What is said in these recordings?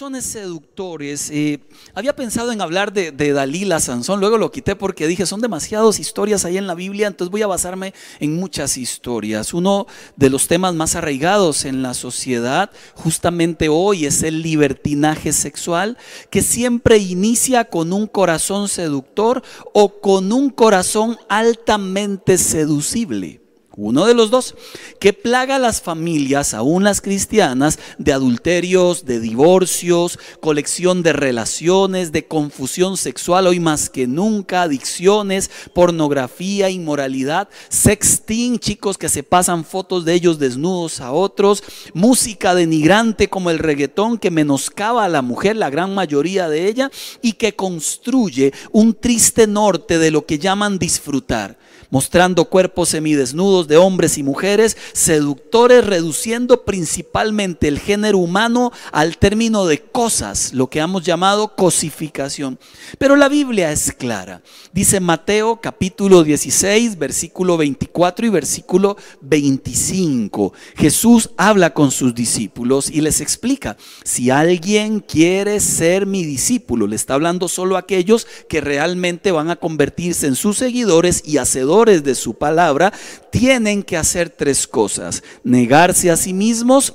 corazones seductores. Eh, había pensado en hablar de, de, Dalila Sansón, luego lo quité porque dije, son demasiadas historias ahí en la Biblia, entonces voy a basarme en muchas historias. Uno de los temas más arraigados en la sociedad justamente hoy es el libertinaje sexual, que siempre inicia con un corazón seductor o con un corazón altamente seducible. Uno de los dos, que plaga a las familias, aún las cristianas, de adulterios, de divorcios, colección de relaciones, de confusión sexual, hoy más que nunca, adicciones, pornografía, inmoralidad, sexting, chicos que se pasan fotos de ellos desnudos a otros, música denigrante como el reggaetón que menoscaba a la mujer, la gran mayoría de ella, y que construye un triste norte de lo que llaman disfrutar mostrando cuerpos semidesnudos de hombres y mujeres, seductores, reduciendo principalmente el género humano al término de cosas, lo que hemos llamado cosificación. Pero la Biblia es clara. Dice Mateo capítulo 16, versículo 24 y versículo 25. Jesús habla con sus discípulos y les explica, si alguien quiere ser mi discípulo, le está hablando solo a aquellos que realmente van a convertirse en sus seguidores y hacedores de su palabra, tienen que hacer tres cosas. Negarse a sí mismos,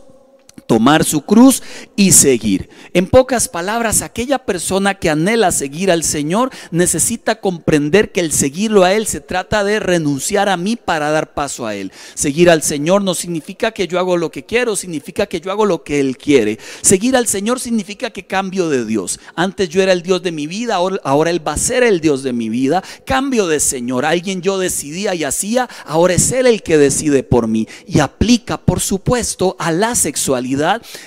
tomar su cruz y seguir. En pocas palabras, aquella persona que anhela seguir al Señor necesita comprender que el seguirlo a Él se trata de renunciar a mí para dar paso a Él. Seguir al Señor no significa que yo hago lo que quiero, significa que yo hago lo que Él quiere. Seguir al Señor significa que cambio de Dios. Antes yo era el Dios de mi vida, ahora, Él va a ser el Dios de mi vida. Cambio de Señor. Alguien yo decidía y hacía, ahora es Él el que decide por mí. Y aplica, por supuesto, a la sexualidad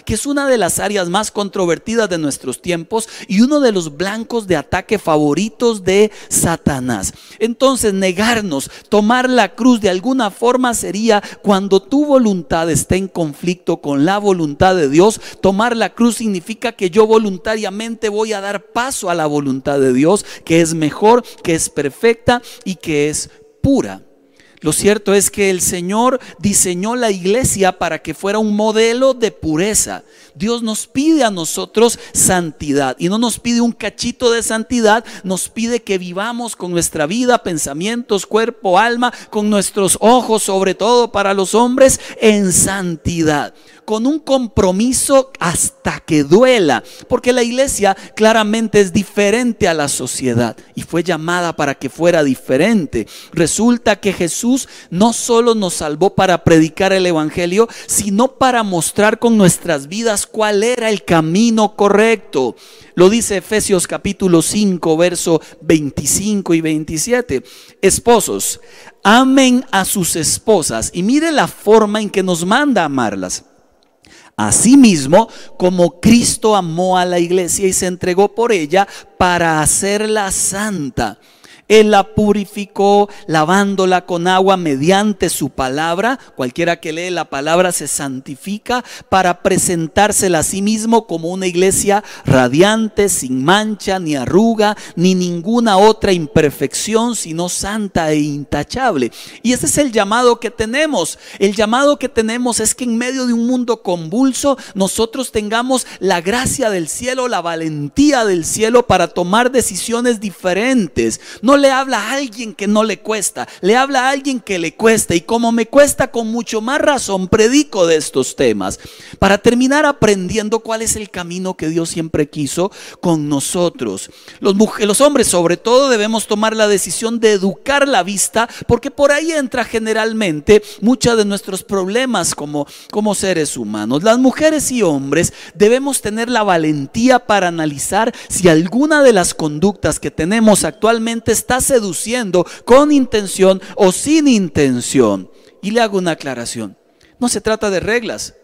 que es una de las áreas más controvertidas de nuestros tiempos y uno de los blancos de ataque favoritos de Satanás. Entonces, negarnos, tomar la cruz de alguna forma sería cuando tu voluntad esté en conflicto con la voluntad de Dios. Tomar la cruz significa que yo voluntariamente voy a dar paso a la voluntad de Dios, que es mejor, que es perfecta y que es pura. Lo cierto es que el Señor diseñó la iglesia para que fuera un modelo de pureza. Dios nos pide a nosotros santidad y no nos pide un cachito de santidad, nos pide que vivamos con nuestra vida, pensamientos, cuerpo, alma, con nuestros ojos, sobre todo para los hombres, en santidad con un compromiso hasta que duela, porque la iglesia claramente es diferente a la sociedad y fue llamada para que fuera diferente. Resulta que Jesús no solo nos salvó para predicar el Evangelio, sino para mostrar con nuestras vidas cuál era el camino correcto. Lo dice Efesios capítulo 5, verso 25 y 27. Esposos, amen a sus esposas y mire la forma en que nos manda amarlas Asimismo, como Cristo amó a la iglesia y se entregó por ella para hacerla santa él la purificó lavándola con agua mediante su palabra. Cualquiera que lee la palabra se santifica para presentársela a sí mismo como una iglesia radiante, sin mancha, ni arruga, ni ninguna otra imperfección, sino santa e intachable. Y ese es el llamado que tenemos. El llamado que tenemos es que en medio de un mundo convulso nosotros tengamos la gracia del cielo, la valentía del cielo para tomar decisiones diferentes. No le habla a alguien que no le cuesta, le habla a alguien que le cuesta. Y como me cuesta, con mucho más razón, predico de estos temas. Para terminar aprendiendo cuál es el camino que Dios siempre quiso con nosotros. Los, los hombres sobre todo debemos tomar la decisión de educar la vista, porque por ahí entra generalmente muchos de nuestros problemas como, como seres humanos. Las mujeres y hombres debemos tener la valentía para analizar si alguna de las conductas que tenemos actualmente está seduciendo con intención o sin intención. Y le hago una aclaración. No se trata de reglas.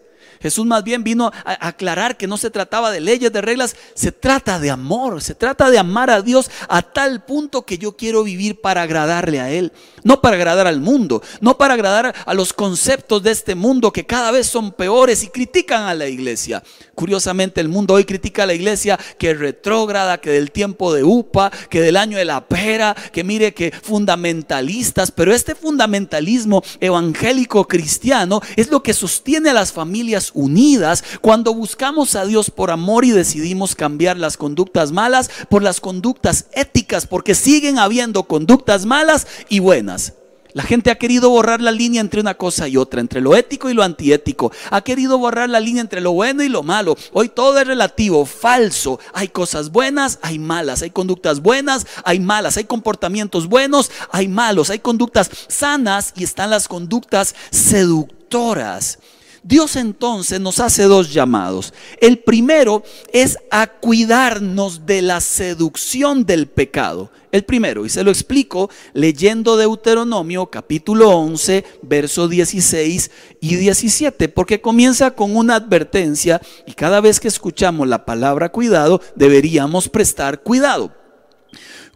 Jesús más bien vino a aclarar que no se trataba de leyes, de reglas, se trata de amor, se trata de amar a Dios a tal punto que yo quiero vivir para agradarle a Él, no para agradar al mundo, no para agradar a los conceptos de este mundo que cada vez son peores y critican a la iglesia. Curiosamente el mundo hoy critica a la iglesia que es retrógrada, que del tiempo de UPA, que del año de la pera, que mire que fundamentalistas, pero este fundamentalismo evangélico cristiano es lo que sostiene a las familias unidas cuando buscamos a Dios por amor y decidimos cambiar las conductas malas por las conductas éticas, porque siguen habiendo conductas malas y buenas. La gente ha querido borrar la línea entre una cosa y otra, entre lo ético y lo antiético. Ha querido borrar la línea entre lo bueno y lo malo. Hoy todo es relativo, falso. Hay cosas buenas, hay malas. Hay conductas buenas, hay malas. Hay comportamientos buenos, hay malos. Hay conductas sanas y están las conductas seductoras. Dios entonces nos hace dos llamados. El primero es a cuidarnos de la seducción del pecado. El primero, y se lo explico leyendo Deuteronomio capítulo 11, verso 16 y 17, porque comienza con una advertencia y cada vez que escuchamos la palabra cuidado deberíamos prestar cuidado.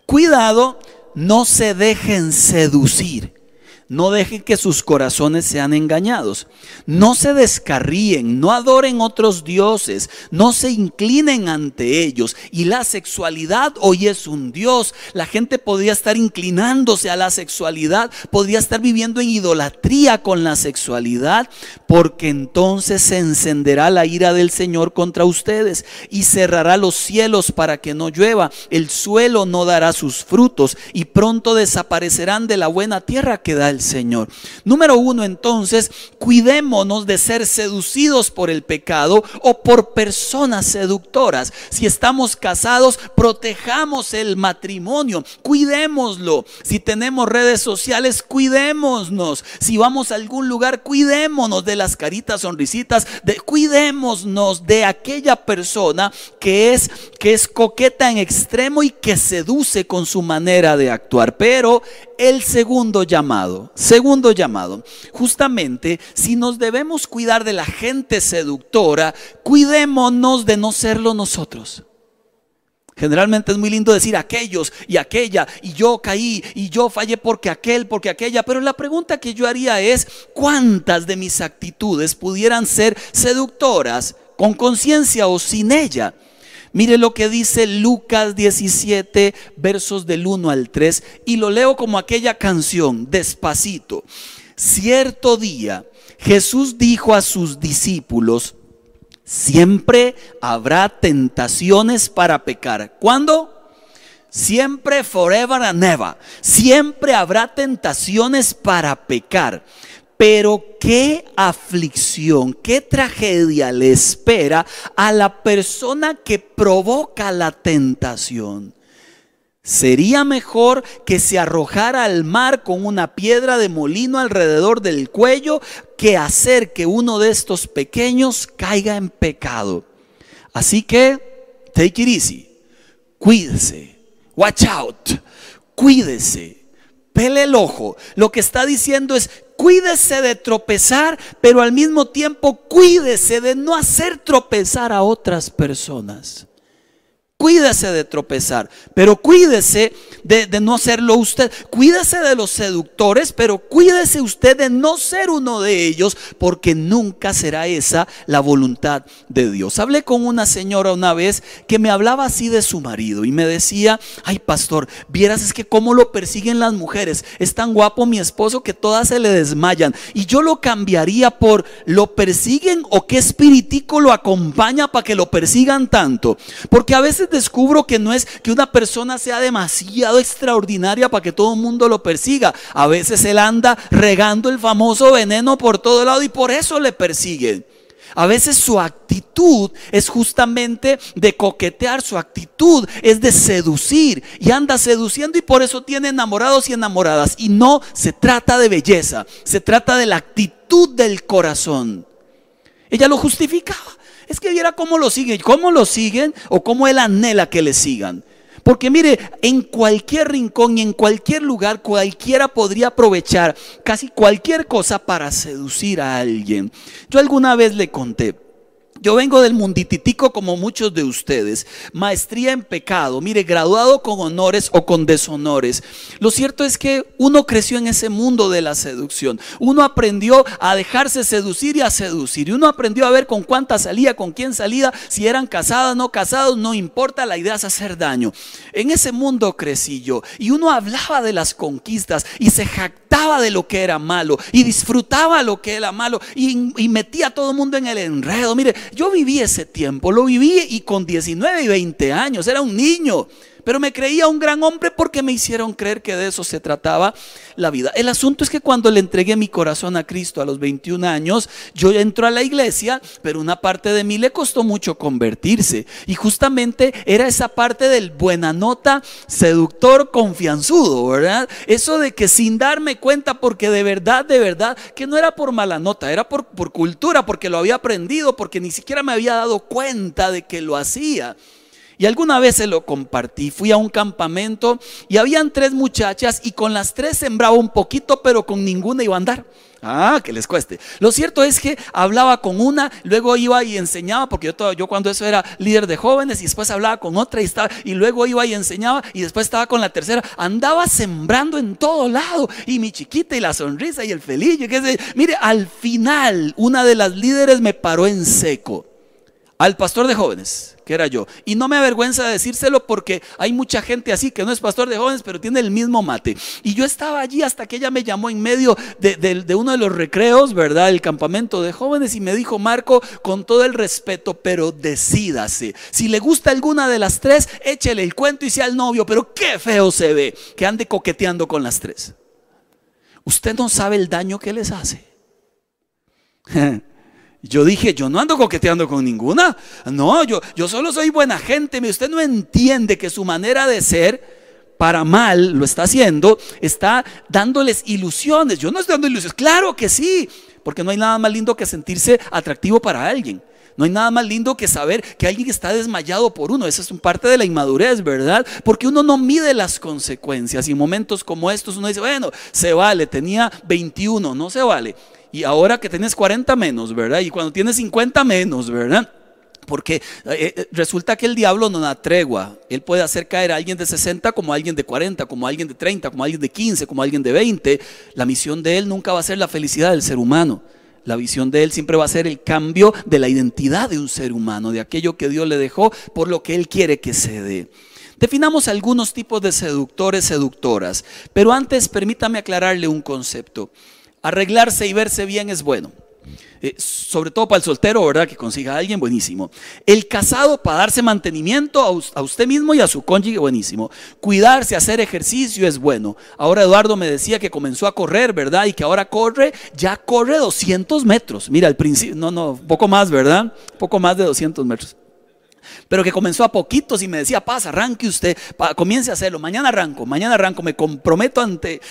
Cuidado, no se dejen seducir. No dejen que sus corazones sean engañados. No se descarríen, no adoren otros dioses, no se inclinen ante ellos. Y la sexualidad hoy es un dios. La gente podría estar inclinándose a la sexualidad, podría estar viviendo en idolatría con la sexualidad, porque entonces se encenderá la ira del Señor contra ustedes y cerrará los cielos para que no llueva. El suelo no dará sus frutos y pronto desaparecerán de la buena tierra que da el Señor. Número uno, entonces, cuidémonos de ser seducidos por el pecado o por personas seductoras. Si estamos casados, protejamos el matrimonio, cuidémoslo. Si tenemos redes sociales, cuidémonos. Si vamos a algún lugar, cuidémonos de las caritas sonrisitas, de, cuidémonos de aquella persona que es que es coqueta en extremo y que seduce con su manera de actuar. Pero el segundo llamado, segundo llamado, justamente si nos debemos cuidar de la gente seductora, cuidémonos de no serlo nosotros. Generalmente es muy lindo decir aquellos y aquella, y yo caí, y yo fallé porque aquel, porque aquella, pero la pregunta que yo haría es, ¿cuántas de mis actitudes pudieran ser seductoras con conciencia o sin ella? Mire lo que dice Lucas 17, versos del 1 al 3, y lo leo como aquella canción, despacito. Cierto día, Jesús dijo a sus discípulos, siempre habrá tentaciones para pecar. ¿Cuándo? Siempre, forever and ever. Siempre habrá tentaciones para pecar. Pero qué aflicción, qué tragedia le espera a la persona que provoca la tentación. Sería mejor que se arrojara al mar con una piedra de molino alrededor del cuello que hacer que uno de estos pequeños caiga en pecado. Así que, take it easy, cuídese, watch out, cuídese, pele el ojo. Lo que está diciendo es, cuídese de tropezar, pero al mismo tiempo cuídese de no hacer tropezar a otras personas. Cuídese de tropezar, pero cuídese de, no hacerlo usted. Cuídese de los seductores, pero cuídese usted de no ser uno de ellos, porque nunca será esa la voluntad de Dios. Hablé con una señora una vez que me hablaba así de su marido y me decía, ay pastor, vieras es que cómo lo persiguen las mujeres. Es tan guapo mi esposo que todas se le desmayan. Y yo lo cambiaría por, ¿lo persiguen o qué espiritico lo acompaña para que lo persigan tanto? Porque a veces descubro que no es que una persona sea demasiado extraordinaria para que todo el mundo lo persiga. A veces él anda regando el famoso veneno por todo lado y por eso le persiguen. A veces su actitud es justamente de coquetear, su actitud es de seducir y anda seduciendo y por eso tiene enamorados y enamoradas. Y no se trata de belleza, se trata de la actitud del corazón. Ella lo justificaba. Es que viera cómo lo siguen, cómo lo siguen o cómo él anhela que le sigan. Porque mire, en cualquier rincón y en cualquier lugar cualquiera podría aprovechar casi cualquier cosa para seducir a alguien. Yo alguna vez le conté, yo vengo del mundititico como muchos de ustedes, maestría en pecado, mire, graduado con honores o con deshonores. Lo cierto es que uno creció en ese mundo de la seducción. Uno aprendió a dejarse seducir y a seducir. Y uno aprendió a ver con cuánta salía, con quién salía, si eran casadas, no casados, no importa, la idea es hacer daño. En ese mundo crecí yo. Y uno hablaba de las conquistas y se jactaba de lo que era malo y disfrutaba lo que era malo y, y metía a todo el mundo en el enredo. Mire, yo viví ese tiempo, lo viví y con 19 y 20 años, era un niño. Pero me creía un gran hombre porque me hicieron creer que de eso se trataba la vida. El asunto es que cuando le entregué mi corazón a Cristo a los 21 años, yo entro a la iglesia, pero una parte de mí le costó mucho convertirse. Y justamente era esa parte del buena nota, seductor, confianzudo, ¿verdad? Eso de que sin darme cuenta, porque de verdad, de verdad, que no era por mala nota, era por, por cultura, porque lo había aprendido, porque ni siquiera me había dado cuenta de que lo hacía. Y alguna vez se lo compartí. Fui a un campamento y habían tres muchachas y con las tres sembraba un poquito, pero con ninguna iba a andar. Ah, que les cueste. Lo cierto es que hablaba con una, luego iba y enseñaba, porque yo, yo cuando eso era líder de jóvenes, y después hablaba con otra y, estaba, y luego iba y enseñaba, y después estaba con la tercera. Andaba sembrando en todo lado, y mi chiquita, y la sonrisa, y el feliz. Mire, al final, una de las líderes me paró en seco. Al pastor de jóvenes, que era yo. Y no me avergüenza de decírselo porque hay mucha gente así que no es pastor de jóvenes, pero tiene el mismo mate. Y yo estaba allí hasta que ella me llamó en medio de, uno de los recreos, ¿verdad? El campamento de jóvenes y me dijo, Marco, con todo el respeto, pero decídase. Si le gusta alguna de las tres, échele el cuento y sea el novio, pero qué feo se ve que ande coqueteando con las tres. Usted no sabe el daño que les hace. Yo dije, yo no ando coqueteando con ninguna. No, yo, yo solo soy buena gente. Usted no entiende que su manera de ser para mal lo está haciendo, está dándoles ilusiones. Yo no estoy dando ilusiones. Claro que sí, porque no hay nada más lindo que sentirse atractivo para alguien. No hay nada más lindo que saber que alguien está desmayado por uno. Esa es parte de la inmadurez, ¿verdad? Porque uno no mide las consecuencias. Y en momentos como estos uno dice, bueno, se vale, tenía 21, no se vale y ahora que tienes 40 menos, ¿verdad? Y cuando tienes 50 menos, ¿verdad? Porque eh, eh, resulta que el diablo no da tregua. Él puede hacer caer a alguien de 60 como a alguien de 40, como a alguien de 30, como a alguien de 15, como a alguien de 20. La misión de él nunca va a ser la felicidad del ser humano. La visión de él siempre va a ser el cambio de la identidad de un ser humano, de aquello que Dios le dejó por lo que él quiere que se dé. Definamos algunos tipos de seductores, seductoras, pero antes permítame aclararle un concepto. Arreglarse y verse bien es bueno. Eh, sobre todo para el soltero, ¿verdad? Que consiga a alguien, buenísimo. El casado para darse mantenimiento a, usted mismo y a su cónyuge, buenísimo. Cuidarse, hacer ejercicio es bueno. Ahora Eduardo me decía que comenzó a correr, ¿verdad? Y que ahora corre, ya corre 200 metros. Mira, al principio, no, no, poco más, ¿verdad? Poco más de 200 metros pero que comenzó a poquitos y me decía, pasa, arranque usted, comience a hacerlo, mañana arranco, mañana arranco, me comprometo ante,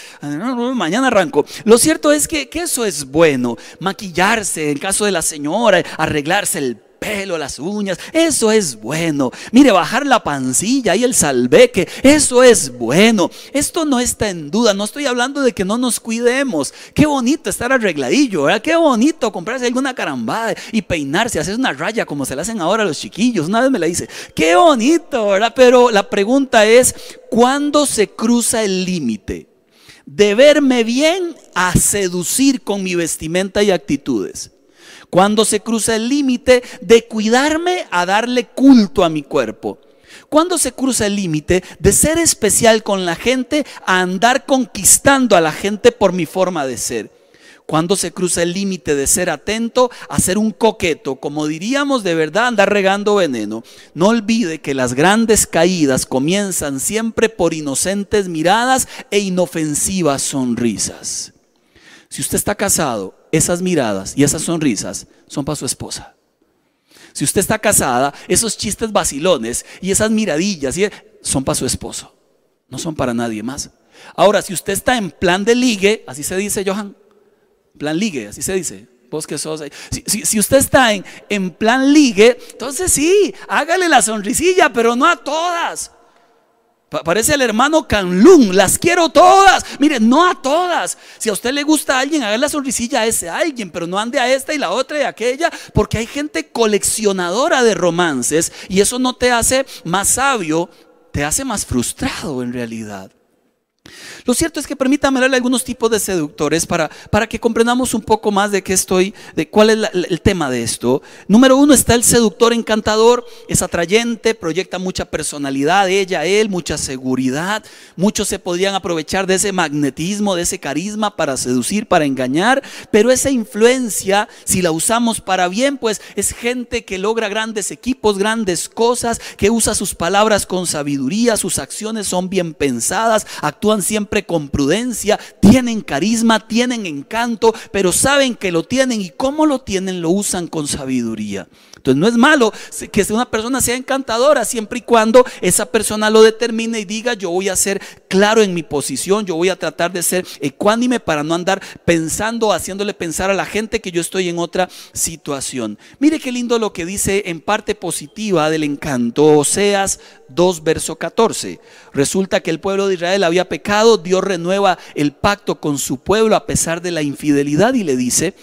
mañana arranco. Lo cierto es que, que eso es bueno, maquillarse, en caso de la señora, arreglarse el pelo, las uñas, eso es bueno. Mire, bajar la pancilla y el salveque, eso es bueno. Esto no está en duda, no estoy hablando de que no nos cuidemos. Qué bonito estar arregladillo, ¿verdad? Qué bonito comprarse alguna carambada y peinarse, hacer una raya como se la hacen ahora los chiquillos. Una vez me la dice, qué bonito, ¿verdad? Pero la pregunta es, ¿cuándo se cruza el límite? De verme bien a seducir con mi vestimenta y actitudes. Cuando se cruza el límite de cuidarme a darle culto a mi cuerpo. Cuando se cruza el límite de ser especial con la gente a andar conquistando a la gente por mi forma de ser. Cuando se cruza el límite de ser atento a ser un coqueto, como diríamos de verdad andar regando veneno. No olvide que las grandes caídas comienzan siempre por inocentes miradas e inofensivas sonrisas. Si usted está casado esas miradas y esas sonrisas son para su esposa. Si usted está casada, esos chistes vacilones y esas miradillas son para su esposo, no son para nadie más. Ahora, si usted está en plan de ligue, así se dice, Johan, plan ligue, así se dice. Vos si, usted está en, en plan ligue, entonces sí, hágale la sonrisilla, pero no a todas. Parece el hermano Canlún, las quiero todas. Mire, no a todas. Si a usted le gusta a alguien, haga la sonrisilla a ese alguien, pero no ande a esta y la otra y aquella, porque hay gente coleccionadora de romances y eso no te hace más sabio, te hace más frustrado en realidad. Lo cierto es que permítame darle algunos tipos de seductores para, para que comprendamos un poco más de qué estoy, de cuál es el tema de esto. Número uno está el seductor encantador, es atrayente, proyecta mucha personalidad, ella, él, mucha seguridad. Muchos se podrían aprovechar de ese magnetismo, de ese carisma para seducir, para engañar, pero esa influencia, si la usamos para bien, pues es gente que logra grandes equipos, grandes cosas, que usa sus palabras con sabiduría, sus acciones son bien pensadas, actúan siempre con prudencia, tienen carisma, tienen encanto, pero saben que lo tienen y cómo lo tienen lo usan con sabiduría. Entonces no es malo que una persona sea encantadora siempre y cuando esa persona lo determine y diga yo voy a ser claro en mi posición, yo voy a tratar de ser ecuánime para no andar pensando, haciéndole pensar a la gente que yo estoy en otra situación. Mire qué lindo lo que dice en parte positiva del encanto, Oseas 2, verso 14. Resulta que el pueblo de Israel había pecado, Dios renueva el pacto con su pueblo a pesar de la infidelidad y le dice,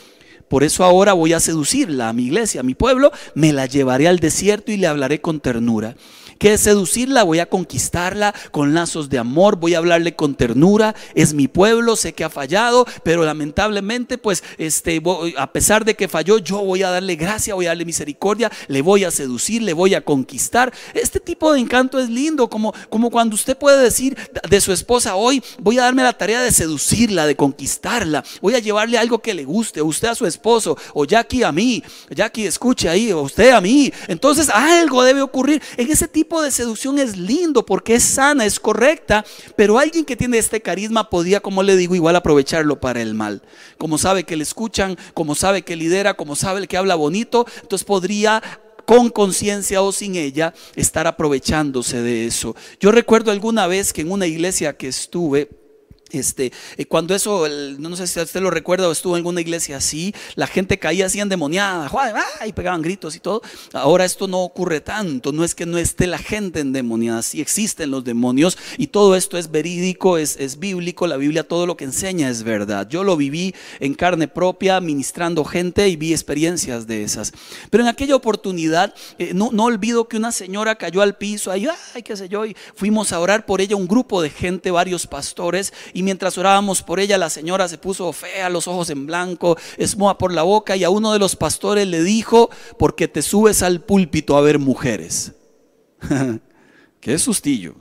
por eso ahora voy a seducirla a mi iglesia, a mi pueblo, me la llevaré al desierto y le hablaré con ternura que seducirla, voy a conquistarla con lazos de amor, voy a hablarle con ternura, es mi pueblo, sé que ha fallado, pero lamentablemente pues este a pesar de que falló, yo voy a darle gracia, voy a darle misericordia, le voy a seducir, le voy a conquistar. Este tipo de encanto es lindo, como como cuando usted puede decir de su esposa, "Hoy voy a darme la tarea de seducirla, de conquistarla, voy a llevarle algo que le guste, usted a su esposo o Jackie a mí, Jackie escuche ahí, o usted a mí." Entonces algo debe ocurrir en ese tipo tipo de seducción es lindo porque es sana, es correcta, pero alguien que tiene este carisma podía, como le digo, igual aprovecharlo para el mal. Como sabe que le escuchan, como sabe que lidera, como sabe que habla bonito, entonces podría con conciencia o sin ella, estar aprovechándose de eso. Yo recuerdo alguna vez que en una iglesia que estuve, este, eh, cuando eso, no sé si usted lo recuerda o estuvo en alguna iglesia así, la gente caía así endemoniada, y pegaban gritos y todo. Ahora esto no ocurre tanto, no es que no esté la gente endemoniada, sí existen los demonios y todo esto es verídico, es, bíblico, la Biblia todo lo que enseña es verdad. Yo lo viví en carne propia, ministrando gente y vi experiencias de esas. Pero en aquella oportunidad, eh, no, no olvido que una señora cayó al piso, ahí, ay, qué sé yo, y fuimos a orar por ella, un grupo de gente, varios pastores, y mientras orábamos por ella, la señora se puso fea, los ojos en blanco, esmoa por la boca y a uno de los pastores le dijo, porque te subes al púlpito a ver mujeres. Qué sustillo.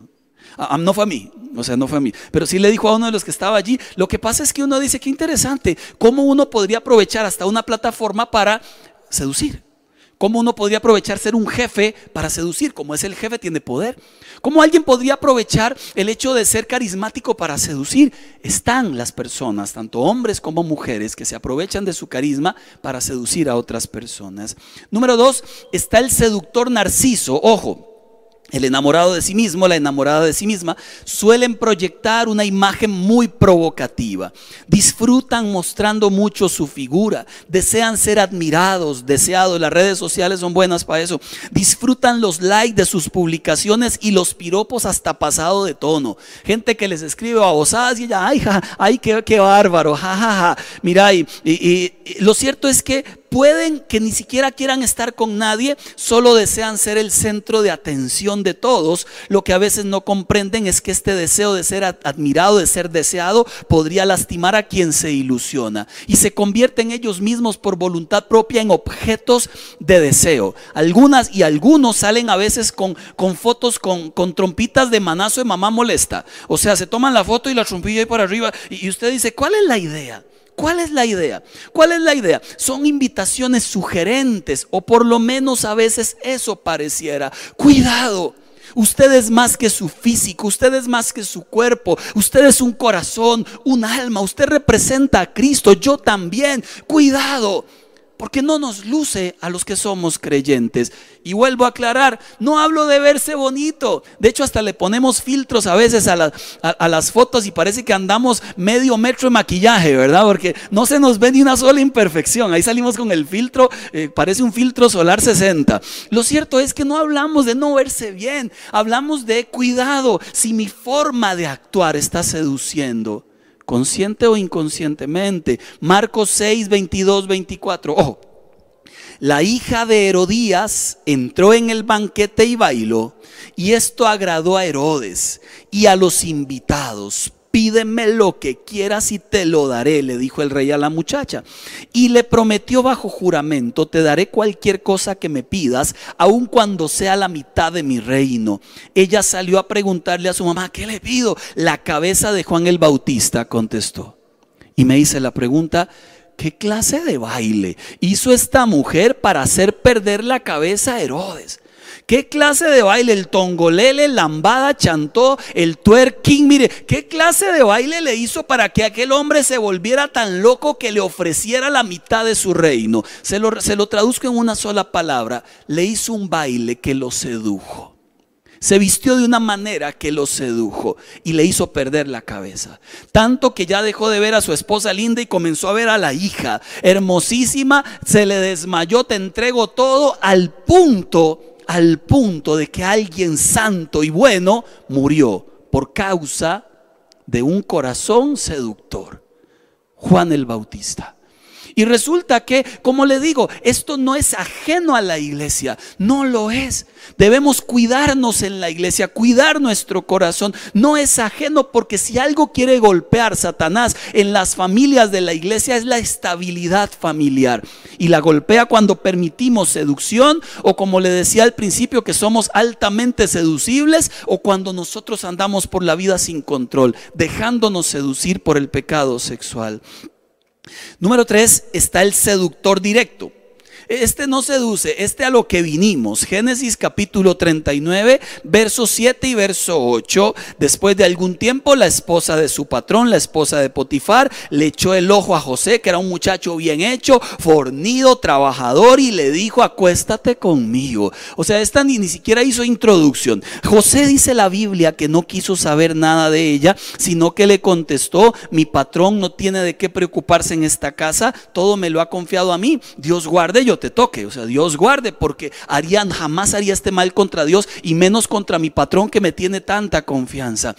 Ah, ah, no fue a mí, o sea, no fue a mí. Pero sí le dijo a uno de los que estaba allí. Lo que pasa es que uno dice, qué interesante, cómo uno podría aprovechar hasta una plataforma para seducir. ¿Cómo uno podría aprovechar ser un jefe para seducir? Como es el jefe, tiene poder. ¿Cómo alguien podría aprovechar el hecho de ser carismático para seducir? Están las personas, tanto hombres como mujeres, que se aprovechan de su carisma para seducir a otras personas. Número dos, está el seductor narciso. Ojo, el enamorado de sí mismo, la enamorada de sí misma, suelen proyectar una imagen muy provocativa. Disfrutan mostrando mucho su figura, desean ser admirados, deseados. Las redes sociales son buenas para eso. Disfrutan los likes de sus publicaciones y los piropos hasta pasado de tono. Gente que les escribe babosadas y ella, ay, ay, qué, bárbaro, jajaja. Mira, y, y lo cierto es que pueden que ni siquiera quieran estar con nadie, solo desean ser el centro de atención de todos. Lo que a veces no comprenden es que este deseo de ser admirado, de ser deseado, podría lastimar a quien se ilusiona y se convierten ellos mismos por voluntad propia en objetos de deseo. Algunas y algunos salen a veces con, con fotos con, con trompitas de manazo de mamá molesta. O sea, se toman la foto y la trompilla ahí para arriba y usted dice, ¿cuál es la idea? ¿Cuál es la idea? ¿Cuál es la idea? Son invitaciones sugerentes o por lo menos a veces eso pareciera. Cuidado. Usted es más que su físico, usted es más que su cuerpo, usted es un corazón, un alma, usted representa a Cristo, yo también. Cuidado porque no nos luce a los que somos creyentes. Y vuelvo a aclarar, no hablo de verse bonito. De hecho, hasta le ponemos filtros a veces a, las fotos y parece que andamos medio metro de maquillaje, ¿verdad? Porque no se nos ve ni una sola imperfección. Ahí salimos con el filtro, eh, parece un filtro solar 60. Lo cierto es que no hablamos de no verse bien, hablamos de cuidado si mi forma de actuar está seduciendo consciente o inconscientemente. Marcos 6, 22, 24. Ojo, la hija de Herodías entró en el banquete y bailó, y esto agradó a Herodes y a los invitados. Pídeme lo que quieras y te lo daré, le dijo el rey a la muchacha. Y le prometió bajo juramento, te daré cualquier cosa que me pidas, aun cuando sea la mitad de mi reino. Ella salió a preguntarle a su mamá, ¿qué le pido? La cabeza de Juan el Bautista, contestó. Y me hice la pregunta, ¿qué clase de baile hizo esta mujer para hacer perder la cabeza a Herodes? ¿Qué clase de baile? El tongolele, lambada, chantó, el twerking. Mire, ¿qué clase de baile le hizo para que aquel hombre se volviera tan loco que le ofreciera la mitad de su reino? Se lo, se lo traduzco en una sola palabra. Le hizo un baile que lo sedujo se vistió de una manera que lo sedujo y le hizo perder la cabeza. Tanto que ya dejó de ver a su esposa linda y comenzó a ver a la hija hermosísima, se le desmayó, te entrego todo al punto al punto de que alguien santo y bueno murió por causa de un corazón seductor. Juan el Bautista. Y resulta que, como le digo, esto no es ajeno a la iglesia, no lo es. Debemos cuidarnos en la iglesia, cuidar nuestro corazón. No es ajeno porque si algo quiere golpear Satanás en las familias de la iglesia es la estabilidad familiar. Y la golpea cuando permitimos seducción o como le decía al principio que somos altamente seducibles o cuando nosotros andamos por la vida sin control, dejándonos seducir por el pecado sexual. Número tres está el seductor directo. Este no seduce, este a lo que vinimos. Génesis capítulo 39, verso 7 y verso 8. Después de algún tiempo, la esposa de su patrón, la esposa de Potifar, le echó el ojo a José, que era un muchacho bien hecho, fornido, trabajador, y le dijo, acuéstate conmigo. O sea, esta ni, ni siquiera hizo introducción. José dice la Biblia que no quiso saber nada de ella, sino que le contestó, mi patrón no tiene de qué preocuparse en esta casa, todo me lo ha confiado a mí. Dios guarde, yo te toque. O sea, Dios guarde, porque harían, jamás haría este mal contra Dios y menos contra mi patrón que me tiene tanta confianza.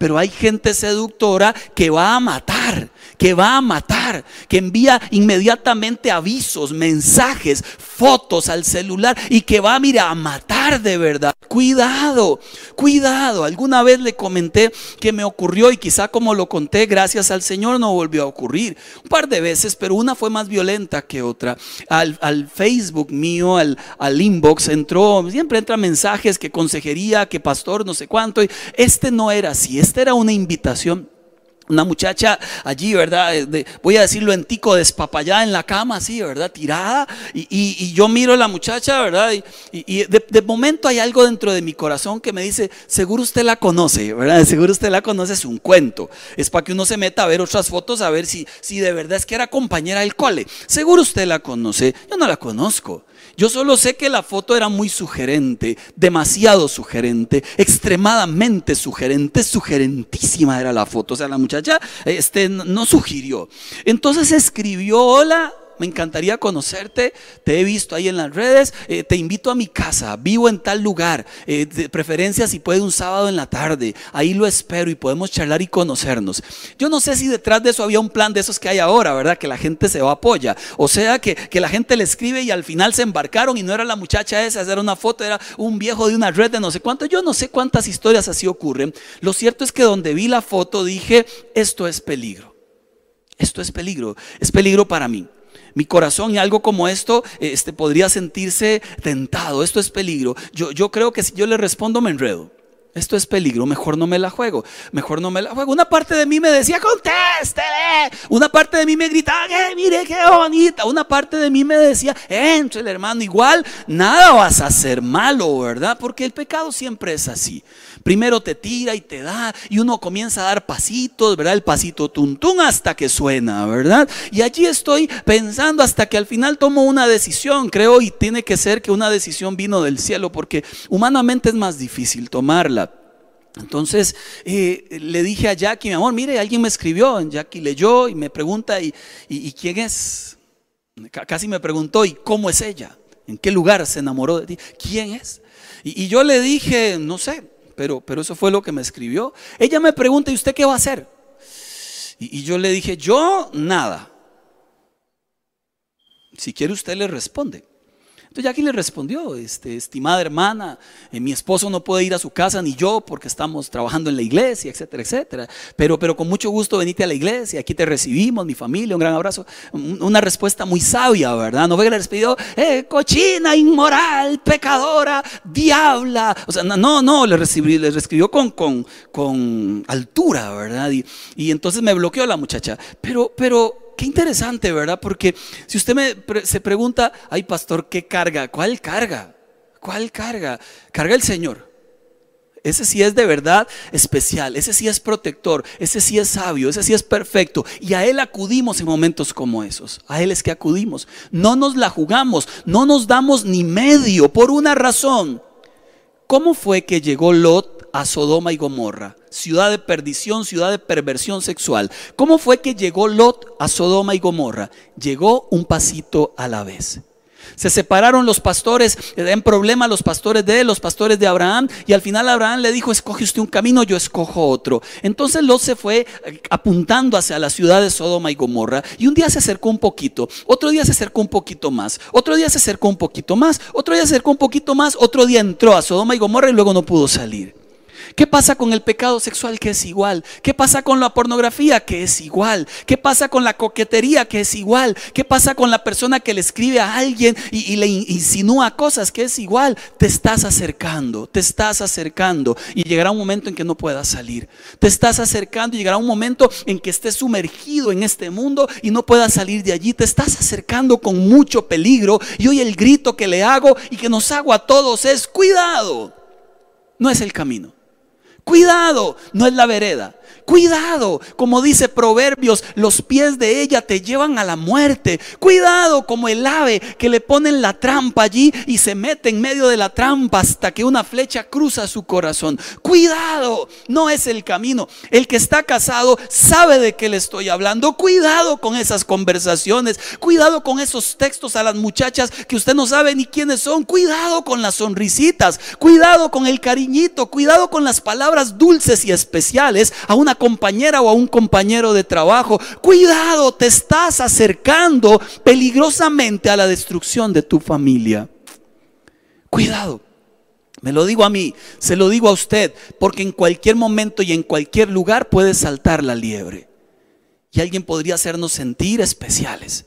Pero hay gente seductora que va a matar, que va a matar, que envía inmediatamente avisos, mensajes, fotos al celular y que va, mira, a matar de verdad. Cuidado, cuidado. Alguna vez le comenté que me ocurrió y quizá como lo conté, gracias al Señor no volvió a ocurrir. Un par de veces, pero una fue más violenta que otra. Al, Facebook mío, al, inbox, entró, siempre entran mensajes que consejería, que pastor, no sé cuánto. Y este no era así, este era una invitación una muchacha allí, ¿verdad? voy a decirlo en tico, despapallada en la cama, así, ¿verdad? Tirada. Y, yo miro a la muchacha, ¿verdad? Y, de, momento hay algo dentro de mi corazón que me dice, seguro usted la conoce, ¿verdad? Seguro usted la conoce, es un cuento. Es para que uno se meta a ver otras fotos, a ver si, si de verdad es que era compañera del cole. Seguro usted la conoce. Yo no la conozco. Yo solo sé que la foto era muy sugerente, demasiado sugerente, extremadamente sugerente, sugerentísima era la foto. O sea, la muchacha este, no sugirió. Entonces escribió, hola, me encantaría conocerte, te he visto ahí en las redes, eh, te invito a mi casa, vivo en tal lugar, eh, de preferencia si puede un sábado en la tarde, ahí lo espero y podemos charlar y conocernos. Yo no sé si detrás de eso había un plan de esos que hay ahora, ¿verdad? Que la gente se va a apoya, o sea que, que la gente le escribe y al final se embarcaron y no era la muchacha esa, era una foto, era un viejo de una red de no sé cuánto, yo no sé cuántas historias así ocurren. Lo cierto es que donde vi la foto dije, esto es peligro. Esto es peligro, es peligro para mí mi corazón y algo como esto este, podría sentirse tentado. Esto es peligro. Yo, yo creo que si yo le respondo me enredo. Esto es peligro, mejor no me la juego, mejor no me la juego. Una parte de mí me decía, contéstele. Una parte de mí me gritaba, mire qué bonita. Una parte de mí me decía, entre el hermano, igual nada vas a hacer malo, ¿verdad? Porque el pecado siempre es así. Primero te tira y te da y uno comienza a dar pasitos, ¿verdad? El pasito tuntún hasta que suena, ¿verdad? Y allí estoy pensando hasta que al final tomo una decisión, creo, y tiene que ser que una decisión vino del cielo, porque humanamente es más difícil tomarla. Entonces eh, le dije a Jackie, mi amor, mire, alguien me escribió, Jackie leyó y me pregunta, ¿y, y quién es? Casi me preguntó, ¿y cómo es ella? ¿En qué lugar se enamoró de ti? ¿Quién es? Y, y yo le dije, no sé, pero, pero eso fue lo que me escribió. Ella me pregunta, ¿y usted qué va a hacer? Y, yo le dije, yo nada. Si quiere usted le responde. Entonces Jackie le respondió, este, estimada hermana, eh, mi esposo no puede ir a su casa ni yo porque estamos trabajando en la iglesia, etcétera, etcétera. Pero, pero con mucho gusto venite a la iglesia, aquí te recibimos, mi familia, un gran abrazo. Una respuesta muy sabia, ¿verdad? No ve que le despidió, eh, cochina, inmoral, pecadora, diabla. O sea, no, no, le, recibí, le escribió con, con, con altura, ¿verdad? Y entonces me bloqueó la muchacha. Pero, pero Qué interesante, ¿verdad? Porque si usted se pregunta, ay pastor, ¿qué carga? ¿Cuál carga? ¿Cuál carga? Carga el Señor. Ese sí es de verdad especial, ese sí es protector, ese sí es sabio, ese sí es perfecto. Y a Él acudimos en momentos como esos. A Él es que acudimos. No nos la jugamos, no nos damos ni medio por una razón. ¿Cómo fue que llegó Lot a Sodoma y Gomorra, ciudad de perdición, ciudad de perversión sexual. ¿Cómo fue que llegó Lot a Sodoma y Gomorra? Llegó un pasito a la vez. Se separaron los pastores, en problema los pastores de él, los pastores de Abraham, y al final Abraham le dijo, escoge usted un camino, yo escojo otro. Entonces Lot se fue eh, apuntando hacia la ciudad de Sodoma y Gomorra, y un día se acercó un poquito, otro día se acercó un poquito más, otro día se acercó un poquito más, otro día se acercó un poquito más, otro día entró a Sodoma y Gomorra y luego no pudo salir. ¿Qué pasa con el pecado sexual que es igual? ¿Qué pasa con la pornografía que es igual? ¿Qué pasa con la coquetería que es igual? ¿Qué pasa con la persona que le escribe a alguien y, le insinúa cosas que es igual? Te estás acercando, te estás acercando y llegará un momento en que no puedas salir. Te estás acercando y llegará un momento en que estés sumergido en este mundo y no puedas salir de allí. Te estás acercando con mucho peligro y hoy el grito que le hago y que nos hago a todos es cuidado. No es el camino. Cuidado, no es la vereda. Cuidado, como dice Proverbios, los pies de ella te llevan a la muerte. Cuidado, como el ave que le ponen la trampa allí y se mete en medio de la trampa hasta que una flecha cruza su corazón. Cuidado, no es el camino. El que está casado sabe de qué le estoy hablando. Cuidado con esas conversaciones. Cuidado con esos textos a las muchachas que usted no sabe ni quiénes son. Cuidado con las sonrisitas. Cuidado con el cariñito. Cuidado con las palabras dulces y especiales a una compañera o a un compañero de trabajo. Cuidado, te estás acercando peligrosamente a la destrucción de tu familia. Cuidado. Me lo digo a mí, se lo digo a usted, porque en cualquier momento y en cualquier lugar puede saltar la liebre. Y alguien podría hacernos sentir especiales.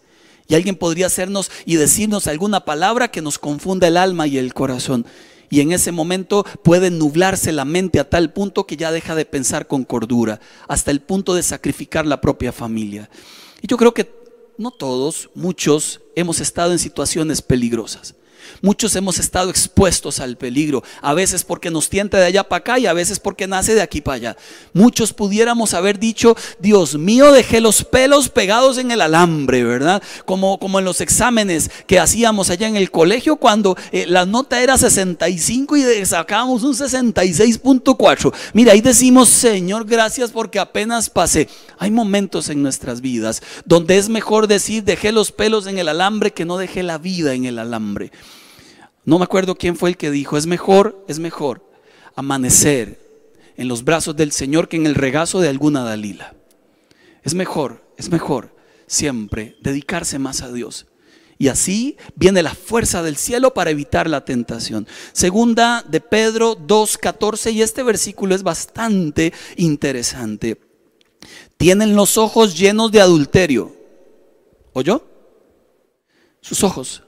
Y alguien podría hacernos y decirnos alguna palabra que nos confunda el alma y el corazón. Y en ese momento puede nublarse la mente a tal punto que ya deja de pensar con cordura, hasta el punto de sacrificar la propia familia. Y yo creo que no todos, muchos hemos estado en situaciones peligrosas. Muchos hemos estado expuestos al peligro, a veces porque nos tienta de allá para acá y a veces porque nace de aquí para allá. Muchos pudiéramos haber dicho, Dios mío, dejé los pelos pegados en el alambre, ¿verdad? Como, como en los exámenes que hacíamos allá en el colegio cuando eh, la nota era 65 y sacábamos un 66.4. Mira, ahí decimos, Señor, gracias porque apenas pasé. Hay momentos en nuestras vidas donde es mejor decir, dejé los pelos en el alambre que no dejé la vida en el alambre. No me acuerdo quién fue el que dijo, es mejor, es mejor amanecer en los brazos del Señor que en el regazo de alguna Dalila. Es mejor, es mejor siempre dedicarse más a Dios. Y así viene la fuerza del cielo para evitar la tentación. Segunda de Pedro 2.14 y este versículo es bastante interesante. Tienen los ojos llenos de adulterio. ¿Oyó? Sus ojos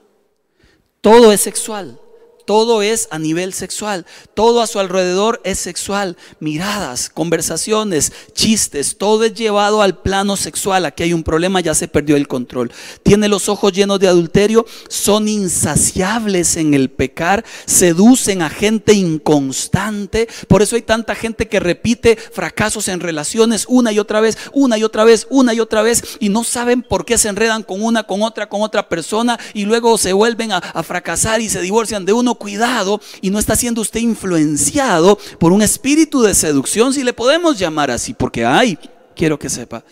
todo es sexual. Todo es a nivel sexual. Todo a su alrededor es sexual. Miradas, conversaciones, chistes, todo es llevado al plano sexual. Aquí hay un problema, ya se perdió el control. Tiene los ojos llenos de adulterio, son insaciables en el pecar, seducen a gente inconstante. Por eso hay tanta gente que repite fracasos en relaciones una y otra vez, una y otra vez, una y otra vez, y no saben por qué se enredan con una, con otra, con otra persona, y luego se vuelven a, a fracasar y se divorcian de uno cuidado y no está siendo usted influenciado por un espíritu de seducción, si le podemos llamar así, porque hay, quiero que sepa.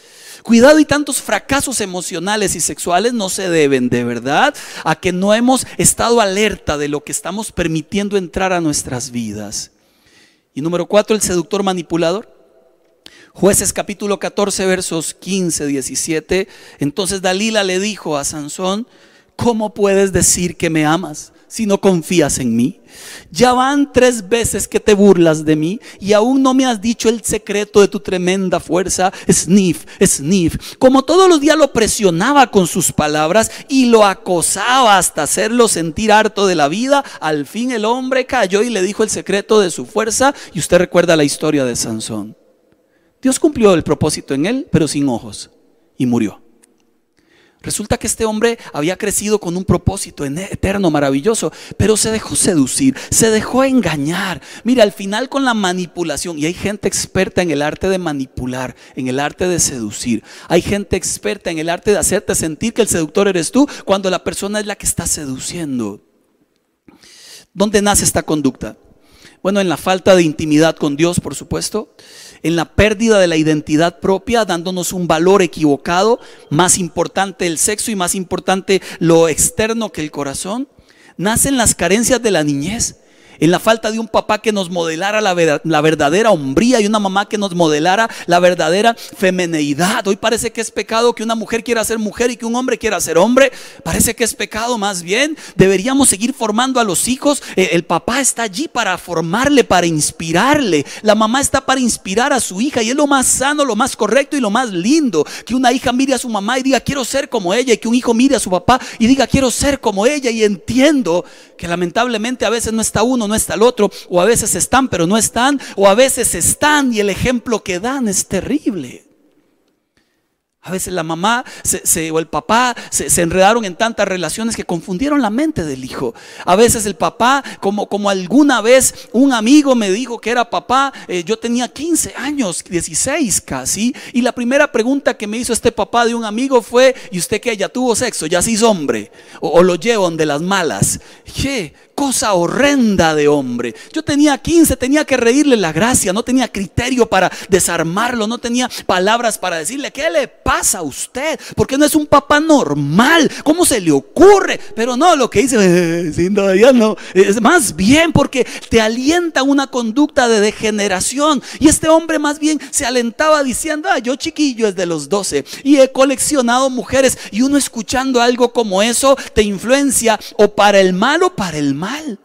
Cuidado y tantos fracasos emocionales y sexuales no se deben de verdad a que no hemos estado alerta de lo que estamos permitiendo entrar a nuestras vidas. Y número cuatro, el seductor manipulador. Jueces capítulo 14 versos 15, 17. Entonces Dalila le dijo a Sansón, ¿cómo puedes decir que me amas si no confías en mí? Ya van tres veces que te burlas de mí y aún no me has dicho el secreto de tu tremenda fuerza. Sniff, sniff. Como todos los días lo presionaba con sus palabras y lo acosaba hasta hacerlo sentir harto de la vida, al fin el hombre cayó y le dijo el secreto de su fuerza y usted recuerda la historia de Sansón. Dios cumplió el propósito en él, pero sin ojos, y murió. Resulta que este hombre había crecido con un propósito eterno, maravilloso, pero se dejó seducir, se dejó engañar. Mira, al final con la manipulación, y hay gente experta en el arte de manipular, en el arte de seducir. Hay gente experta en el arte de hacerte sentir que el seductor eres tú cuando la persona es la que está seduciendo. ¿Dónde nace esta conducta? Bueno, en la falta de intimidad con Dios, por supuesto en la pérdida de la identidad propia, dándonos un valor equivocado, más importante el sexo y más importante lo externo que el corazón. Nacen las carencias de la niñez en la falta de un papá que nos modelara la, verdadera hombría y una mamá que nos modelara la verdadera femineidad. Hoy parece que es pecado que una mujer quiera ser mujer y que un hombre quiera ser hombre. Parece que es pecado más bien. Deberíamos seguir formando a los hijos. Eh, el papá está allí para formarle, para inspirarle. La mamá está para inspirar a su hija y es lo más sano, lo más correcto y lo más lindo. Que una hija mire a su mamá y diga quiero ser como ella y que un hijo mire a su papá y diga quiero ser como ella y entiendo que lamentablemente a veces no está uno no está el otro, o a veces están pero no están, o a veces están y el ejemplo que dan es terrible. A veces la mamá o el papá se, enredaron en tantas relaciones que confundieron la mente del hijo. A veces el papá, como, como alguna vez un amigo me dijo que era papá, eh, yo tenía 15 años, 16 casi, y la primera pregunta que me hizo este papá de un amigo fue, ¿y usted qué? ¿Ya tuvo sexo? ¿Ya se hizo hombre? ¿O, lo llevan de las malas? ¿Qué? Cosa horrenda de hombre. Yo tenía 15, tenía que reírle la gracia, no tenía criterio para desarmarlo, no tenía palabras para decirle, ¿qué le pasa a usted? Porque no es un papá normal, ¿cómo se le ocurre? Pero no, lo que dice, eh, sin todavía no, es más bien porque te alienta una conducta de degeneración. Y este hombre más bien se alentaba diciendo, ah, yo chiquillo es de los 12 y he coleccionado mujeres y uno escuchando algo como eso te influencia o para el mal o para el mal mal.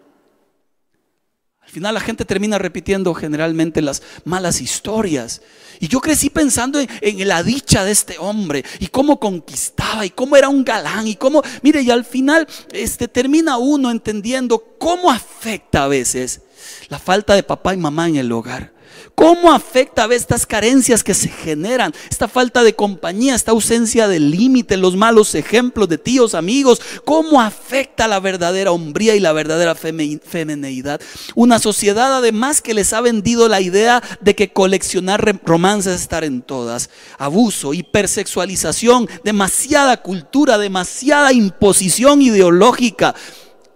Al final la gente termina repitiendo generalmente las malas historias. Y yo crecí pensando en, la dicha de este hombre y cómo conquistaba y cómo era un galán y cómo, mire, y al final este, termina uno entendiendo cómo afecta a veces la falta de papá y mamá en el hogar. ¿Cómo afecta a estas carencias que se generan? Esta falta de compañía, esta ausencia de límite, los malos ejemplos de tíos, amigos. ¿Cómo afecta la verdadera hombría y la verdadera femineidad? Una sociedad además que les ha vendido la idea de que coleccionar romances es estar en todas. Abuso, hipersexualización, demasiada cultura, demasiada imposición ideológica.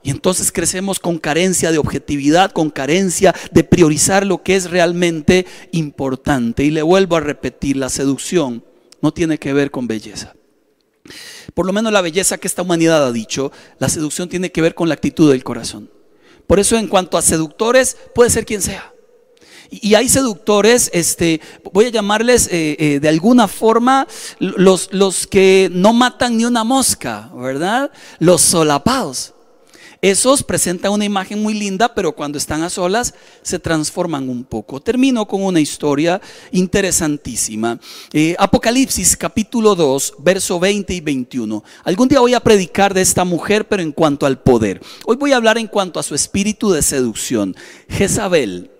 Y entonces crecemos con carencia de objetividad, con carencia de priorizar lo que es realmente importante. Y le vuelvo a repetir, la seducción no tiene que ver con belleza. Por lo menos la belleza que esta humanidad ha dicho, la seducción tiene que ver con la actitud del corazón. Por eso en cuanto a seductores, puede ser quien sea. Y hay seductores, este, voy a llamarles eh, eh, de alguna forma los, los que no matan ni una mosca, ¿verdad? Los solapados. Esos presentan una imagen muy linda, pero cuando están a solas se transforman un poco. Termino con una historia interesantísima. Eh, Apocalipsis capítulo 2, verso 20 y 21. Algún día voy a predicar de esta mujer, pero en cuanto al poder. Hoy voy a hablar en cuanto a su espíritu de seducción. Jezabel.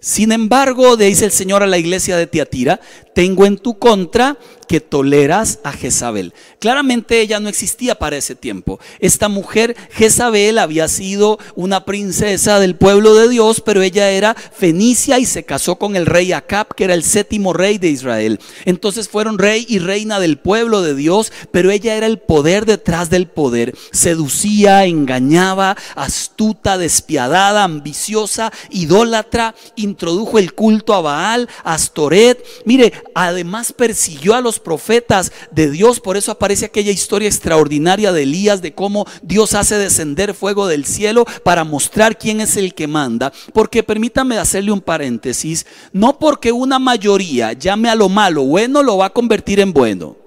Sin embargo, dice el Señor a la iglesia de Tiatira, tengo en tu contra que toleras a Jezabel. Claramente ella no existía para ese tiempo. Esta mujer, Jezabel, había sido una princesa del pueblo de Dios, pero ella era fenicia y se casó con el rey Acab, que era el séptimo rey de Israel. Entonces fueron rey y reina del pueblo de Dios, pero ella era el poder detrás del poder. Seducía, engañaba, astuta, despiadada, ambiciosa, idólatra, introdujo el culto a Baal, a Astoret. Mire, además persiguió a los profetas de Dios. Por eso aparece aquella historia extraordinaria de Elías, de cómo Dios hace descender fuego del cielo para mostrar quién es el que manda. Porque permítame hacerle un paréntesis, no porque una mayoría llame a lo malo bueno, lo va a convertir en bueno.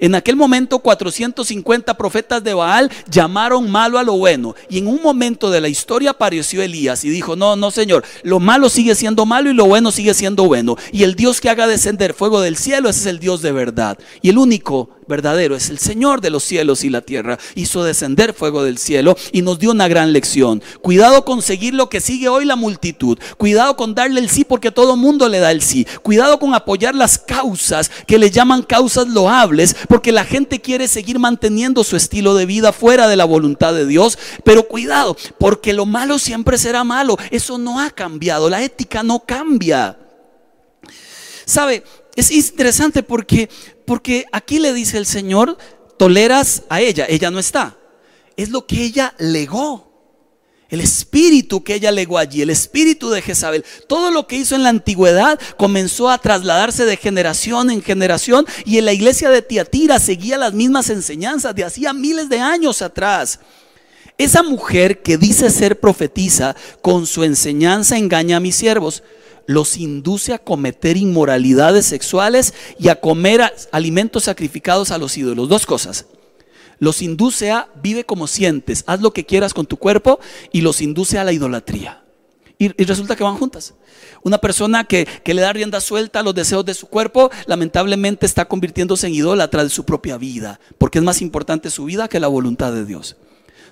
En aquel momento 450 profetas de Baal llamaron malo a lo bueno. Y en un momento de la historia apareció Elías y dijo, no, no Señor, lo malo sigue siendo malo y lo bueno sigue siendo bueno. Y el Dios que haga descender fuego del cielo, ese es el Dios de verdad. Y el único verdadero es el Señor de los cielos y la tierra. Hizo descender fuego del cielo y nos dio una gran lección. Cuidado con seguir lo que sigue hoy la multitud. Cuidado con darle el sí porque todo mundo le da el sí. Cuidado con apoyar las causas que le llaman causas loables porque la gente quiere seguir manteniendo su estilo de vida fuera de la voluntad de Dios. Pero cuidado, porque lo malo siempre será malo. Eso no ha cambiado. La ética no cambia. ¿Sabe? Es interesante porque, porque aquí le dice el Señor, toleras a ella, ella no está. Es lo que ella legó. El espíritu que ella legó allí, el espíritu de Jezabel, todo lo que hizo en la antigüedad comenzó a trasladarse de generación en generación y en la iglesia de Tiatira seguía las mismas enseñanzas de hacía miles de años atrás. Esa mujer que dice ser profetisa, con su enseñanza engaña a mis siervos los induce a cometer inmoralidades sexuales y a comer alimentos sacrificados a los ídolos. Dos cosas. Los induce a vive como sientes, haz lo que quieras con tu cuerpo y los induce a la idolatría. Y, resulta que van juntas. Una persona que, que, le da rienda suelta a los deseos de su cuerpo, lamentablemente está convirtiéndose en idólatra de su propia vida, porque es más importante su vida que la voluntad de Dios.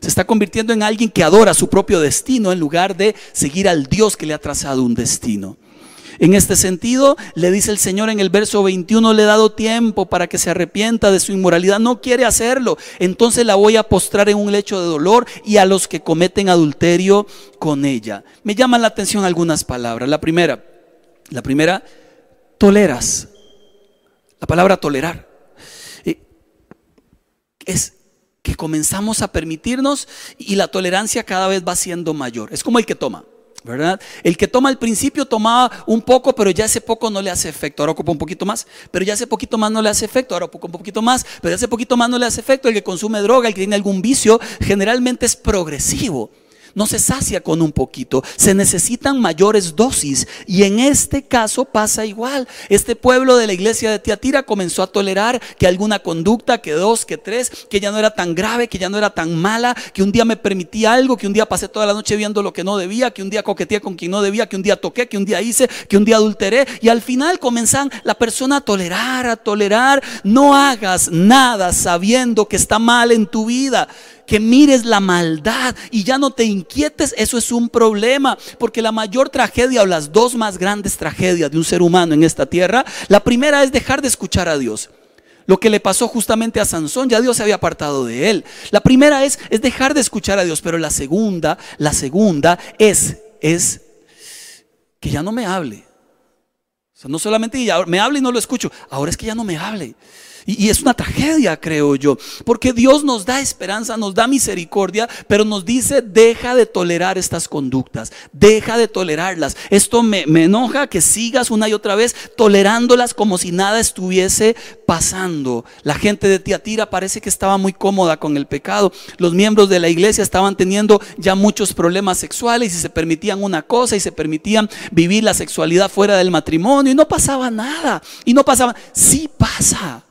Se está convirtiendo en alguien que adora su propio destino en lugar de seguir al Dios que le ha trazado un destino. En este sentido, le dice el Señor en el verso 21, le he dado tiempo para que se arrepienta de su inmoralidad. No quiere hacerlo. Entonces la voy a postrar en un lecho de dolor y a los que cometen adulterio con ella. Me llaman la atención algunas palabras. La primera, la primera, toleras. La palabra tolerar. Eh, es que comenzamos a permitirnos y la tolerancia cada vez va siendo mayor. Es como el que toma. ¿Verdad? El que toma al principio tomaba un poco, pero ya ese poco no le hace efecto. Ahora ocupa un poquito más, pero ya ese poquito más no le hace efecto. Ahora ocupa un poquito más, pero ya ese poquito más no le hace efecto. El que consume droga, el que tiene algún vicio, generalmente es progresivo no se sacia con un poquito, se necesitan mayores dosis. Y en este caso pasa igual. Este pueblo de la iglesia de Tiatira comenzó a tolerar que alguna conducta, que dos, que tres, que ya no era tan grave, que ya no era tan mala, que un día me permití algo, que un día pasé toda la noche viendo lo que no debía, que un día coqueteé con quien no debía, que un día toqué, que un día hice, que un día adulteré. Y al final comienzan la persona a tolerar, a tolerar. No hagas nada sabiendo que está mal en tu vida que mires la maldad y ya no te inquietes, eso es un problema, porque la mayor tragedia o las dos más grandes tragedias de un ser humano en esta tierra, la primera es dejar de escuchar a Dios. Lo que le pasó justamente a Sansón, ya Dios se había apartado de él. La primera es, es dejar de escuchar a Dios, pero la segunda, la segunda es, es que ya no me hable. No solamente me hable y no lo escucho, ahora es que ya no me hable. Y, es una tragedia, creo yo, porque Dios nos da esperanza, nos da misericordia, pero nos dice, deja de tolerar estas conductas, deja de tolerarlas. Esto me, me enoja que sigas una y otra vez tolerándolas como si nada estuviese pasando. La gente de Tiatira parece que estaba muy cómoda con el pecado. Los miembros de la iglesia estaban teniendo ya muchos problemas sexuales y se permitían una cosa y se permitían vivir la sexualidad fuera del matrimonio y no pasaba nada. Y no pasaba, sí pasa.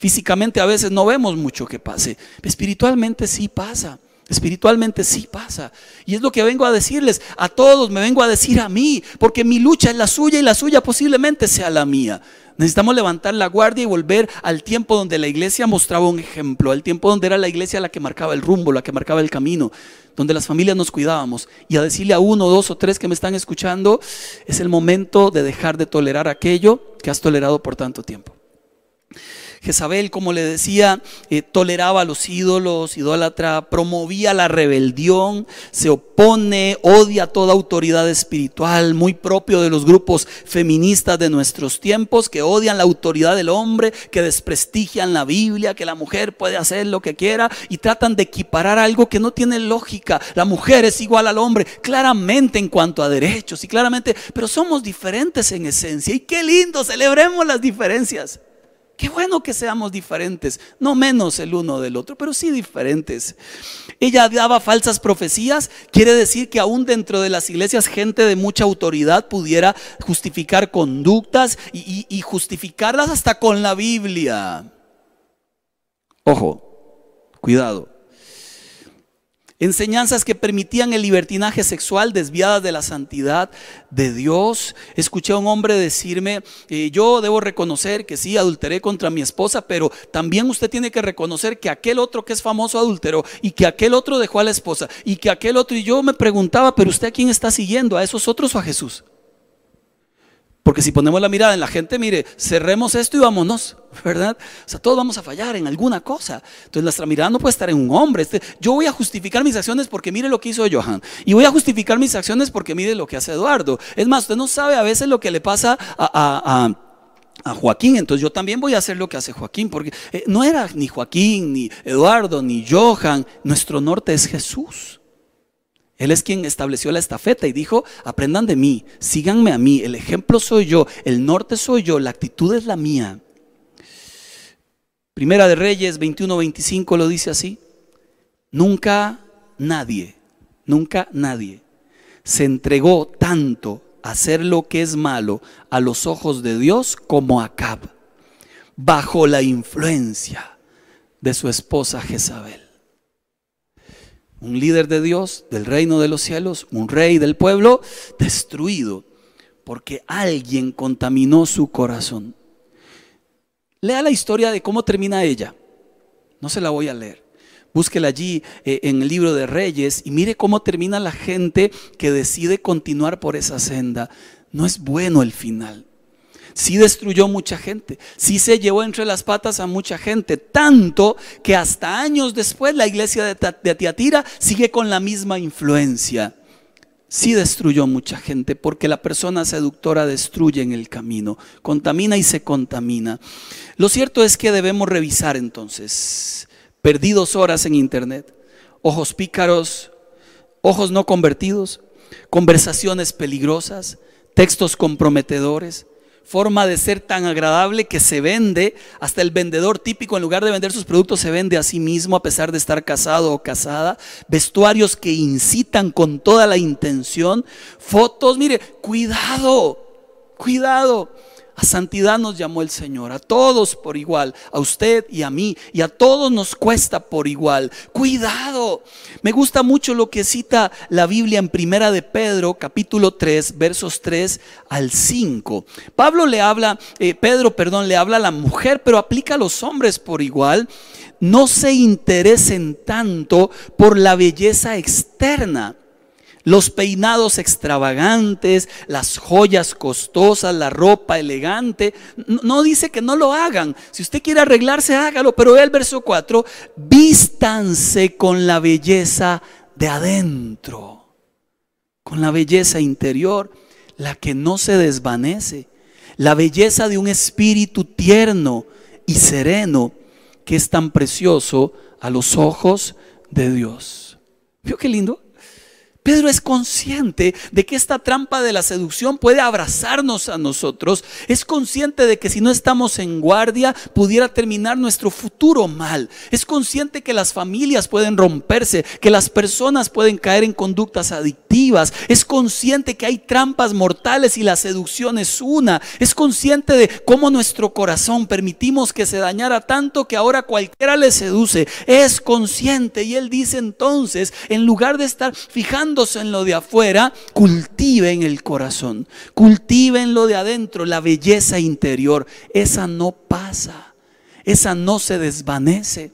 Físicamente a veces no vemos mucho que pase, espiritualmente sí pasa. Espiritualmente sí pasa. Y es lo que vengo a decirles a todos, me vengo a decir a mí, porque mi lucha es la suya y la suya posiblemente sea la mía. Necesitamos levantar la guardia y volver al tiempo donde la iglesia mostraba un ejemplo, al tiempo donde era la iglesia la que marcaba el rumbo, la que marcaba el camino, donde las familias nos cuidábamos. Y a decirle a uno, dos o tres que me están escuchando, es el momento de dejar de tolerar aquello que has tolerado por tanto tiempo. Jezabel, como le decía, eh, toleraba los ídolos, idólatra, promovía la rebelión, se opone, odia toda autoridad espiritual, muy propio de los grupos feministas de nuestros tiempos, que odian la autoridad del hombre, que desprestigian la Biblia, que la mujer puede hacer lo que quiera y tratan de equiparar algo que no tiene lógica. La mujer es igual al hombre, claramente en cuanto a derechos y claramente, pero somos diferentes en esencia. Y qué lindo, celebremos las diferencias. Qué bueno que seamos diferentes, no menos el uno del otro, pero sí diferentes. Ella daba falsas profecías, quiere decir que aún dentro de las iglesias gente de mucha autoridad pudiera justificar conductas y, justificarlas hasta con la Biblia. Ojo, cuidado. Enseñanzas que permitían el libertinaje sexual desviadas de la santidad de Dios. Escuché a un hombre decirme, eh, yo debo reconocer que sí, adulteré contra mi esposa, pero también usted tiene que reconocer que aquel otro que es famoso adulteró y que aquel otro dejó a la esposa y que aquel otro, y yo me preguntaba, pero usted a quién está siguiendo, a esos otros o a Jesús? Porque si ponemos la mirada en la gente, mire, cerremos esto y vámonos, ¿verdad? O sea, todos vamos a fallar en alguna cosa. Entonces nuestra mirada no puede estar en un hombre. Este, yo voy a justificar mis acciones porque mire lo que hizo Johan. Y voy a justificar mis acciones porque mire lo que hace Eduardo. Es más, usted no sabe a veces lo que le pasa a, Joaquín, entonces yo también voy a hacer lo que hace Joaquín, porque eh, no era ni Joaquín, ni Eduardo, ni Johan, nuestro norte es Jesús. Él es quien estableció la estafeta y dijo, aprendan de mí, síganme a mí, el ejemplo soy yo, el norte soy yo, la actitud es la mía. Primera de Reyes 21-25 lo dice así, nunca nadie, nunca nadie se entregó tanto a hacer lo que es malo a los ojos de Dios como Acab, bajo la influencia de su esposa Jezabel un líder de Dios, del reino de los cielos, un rey del pueblo, destruido porque alguien contaminó su corazón. Lea la historia de cómo termina ella. No se la voy a leer. Búsquela allí eh, en el libro de Reyes y mire cómo termina la gente que decide continuar por esa senda. No es bueno el final sí destruyó mucha gente, sí se llevó entre las patas a mucha gente, tanto que hasta años después la iglesia de Tiatira sigue con la misma influencia. Sí destruyó mucha gente porque la persona seductora destruye en el camino, contamina y se contamina. Lo cierto es que debemos revisar entonces, perdidos horas en internet, ojos pícaros, ojos no convertidos, conversaciones peligrosas, textos comprometedores, forma de ser tan agradable que se vende, hasta el vendedor típico en lugar de vender sus productos se vende a sí mismo a pesar de estar casado o casada, vestuarios que incitan con toda la intención, fotos, mire, cuidado, cuidado. A santidad nos llamó el Señor, a todos por igual, a usted y a mí, y a todos nos cuesta por igual. Cuidado. Me gusta mucho lo que cita la Biblia en Primera de Pedro, capítulo 3, versos 3 al 5. Pablo le habla, eh, Pedro, perdón, le habla a la mujer, pero aplica a los hombres por igual. No se interesen tanto por la belleza externa los peinados extravagantes, las joyas costosas, la ropa elegante. No dice que no lo hagan. Si usted quiere arreglarse, hágalo. Pero ve el verso 4, vístanse con la belleza de adentro, con la belleza interior, la que no se desvanece, la belleza de un espíritu tierno y sereno que es tan precioso a los ojos de Dios. ¿Vio qué lindo? Pedro es consciente de que esta trampa de la seducción puede abrazarnos a nosotros. Es consciente de que si no estamos en guardia pudiera terminar nuestro futuro mal. Es consciente que las familias pueden romperse, que las personas pueden caer en conductas adictivas. Es consciente que hay trampas mortales y la seducción es una. Es consciente de cómo nuestro corazón permitimos que se dañara tanto que ahora cualquiera le seduce. Es consciente y él dice entonces, en lugar de estar fijando en lo de afuera, cultiven el corazón, cultiven lo de adentro, la belleza interior. Esa no pasa, esa no se desvanece.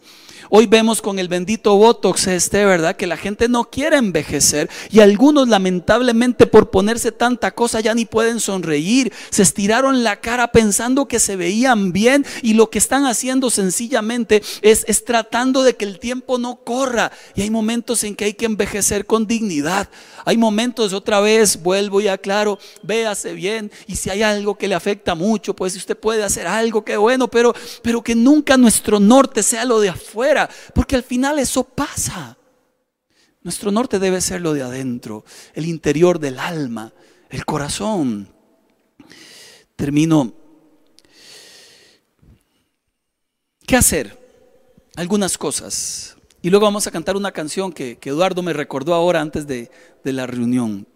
Hoy vemos con el bendito Botox este, ¿verdad? Que la gente no quiere envejecer y algunos lamentablemente por ponerse tanta cosa ya ni pueden sonreír. Se estiraron la cara pensando que se veían bien y lo que están haciendo sencillamente es, es tratando de que el tiempo no corra. Y hay momentos en que hay que envejecer con dignidad. Hay momentos, otra vez, vuelvo y aclaro, véase bien y si hay algo que le afecta mucho, pues si usted puede hacer algo, que bueno, pero, pero que nunca nuestro norte sea lo de afuera porque al final eso pasa. Nuestro norte debe ser lo de adentro, el interior del alma, el corazón. Termino. ¿Qué hacer? Algunas cosas. Y luego vamos a cantar una canción que, Eduardo me recordó ahora antes de, de la reunión.